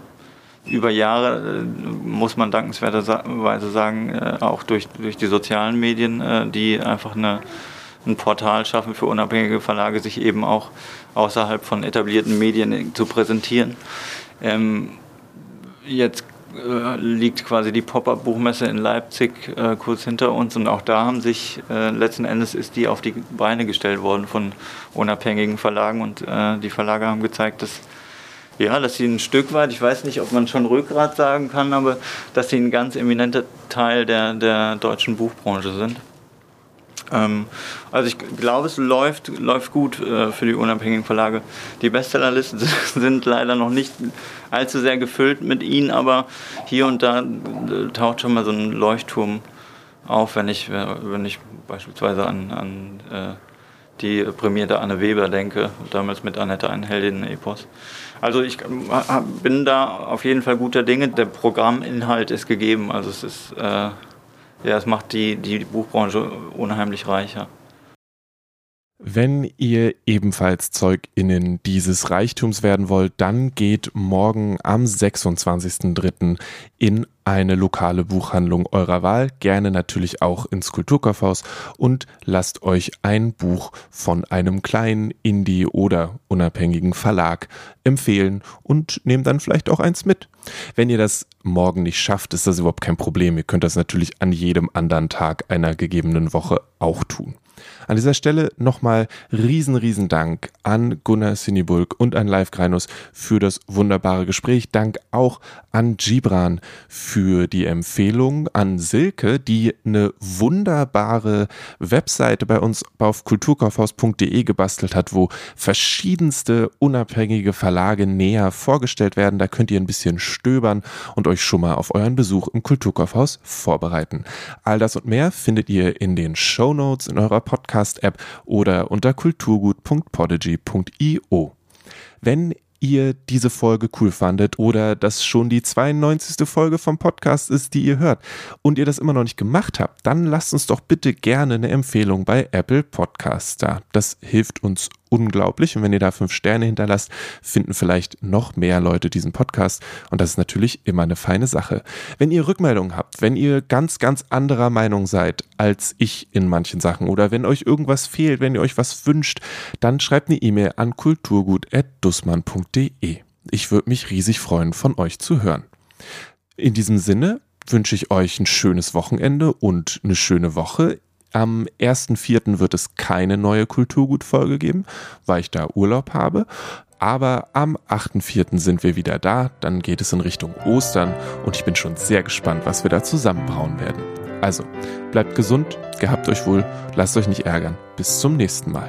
über Jahre, äh, muss man dankenswerterweise sagen, äh, auch durch, durch die sozialen Medien, äh, die einfach eine, ein Portal schaffen für unabhängige Verlage, sich eben auch außerhalb von etablierten Medien zu präsentieren. Ähm, jetzt äh, liegt quasi die Pop-up-Buchmesse in Leipzig äh, kurz hinter uns und auch da haben sich äh, letzten Endes ist die auf die Beine gestellt worden von unabhängigen Verlagen und die Verlage haben gezeigt, dass ja, dass sie ein Stück weit, ich weiß nicht, ob man schon Rückgrat sagen kann, aber dass sie ein ganz eminenter Teil der, der deutschen Buchbranche sind. Ähm, also ich glaube, es läuft, läuft gut äh, für die unabhängigen Verlage. Die Bestsellerlisten [LAUGHS] sind leider noch nicht allzu sehr gefüllt mit ihnen, aber hier und da äh, taucht schon mal so ein Leuchtturm auf, wenn ich, wenn ich beispielsweise an, an äh, die prämierte Anne Weber denke, damals mit Annette Einheldin Epos. Also ich bin da auf jeden Fall guter Dinge. Der Programminhalt ist gegeben. Also es ist, äh, ja, es macht die, die Buchbranche unheimlich reicher. Wenn ihr ebenfalls ZeugInnen dieses Reichtums werden wollt, dann geht morgen am 26.03. in eine lokale Buchhandlung eurer Wahl, gerne natürlich auch ins Kulturkaufhaus und lasst euch ein Buch von einem kleinen Indie- oder unabhängigen Verlag empfehlen und nehmt dann vielleicht auch eins mit. Wenn ihr das morgen nicht schafft, ist das überhaupt kein Problem. Ihr könnt das natürlich an jedem anderen Tag einer gegebenen Woche auch tun. An dieser Stelle nochmal riesen, riesen Dank an Gunnar Sinibulk und an Live Greinus für das wunderbare Gespräch. Dank auch an Gibran für die Empfehlung, an Silke, die eine wunderbare Webseite bei uns auf kulturkaufhaus.de gebastelt hat, wo verschiedenste unabhängige Verlage näher vorgestellt werden. Da könnt ihr ein bisschen stöbern und euch schon mal auf euren Besuch im Kulturkaufhaus vorbereiten. All das und mehr findet ihr in den Show Notes in eurer Podcast-App oder unter kulturgut.podigy.io. Wenn ihr diese Folge cool fandet oder das schon die 92. Folge vom Podcast ist, die ihr hört und ihr das immer noch nicht gemacht habt, dann lasst uns doch bitte gerne eine Empfehlung bei Apple Podcasts da. Das hilft uns unglaublich. Und wenn ihr da fünf Sterne hinterlasst, finden vielleicht noch mehr Leute diesen Podcast. Und das ist natürlich immer eine feine Sache. Wenn ihr Rückmeldungen habt, wenn ihr ganz, ganz anderer Meinung seid als ich in manchen Sachen oder wenn euch irgendwas fehlt, wenn ihr euch was wünscht, dann schreibt eine E-Mail an kulturgut.dussmann.de. Ich würde mich riesig freuen, von euch zu hören. In diesem Sinne wünsche ich euch ein schönes Wochenende und eine schöne Woche. Am 1.4. wird es keine neue Kulturgutfolge geben, weil ich da Urlaub habe. Aber am 8.4. sind wir wieder da. Dann geht es in Richtung Ostern und ich bin schon sehr gespannt, was wir da zusammenbrauen werden. Also, bleibt gesund, gehabt euch wohl, lasst euch nicht ärgern. Bis zum nächsten Mal.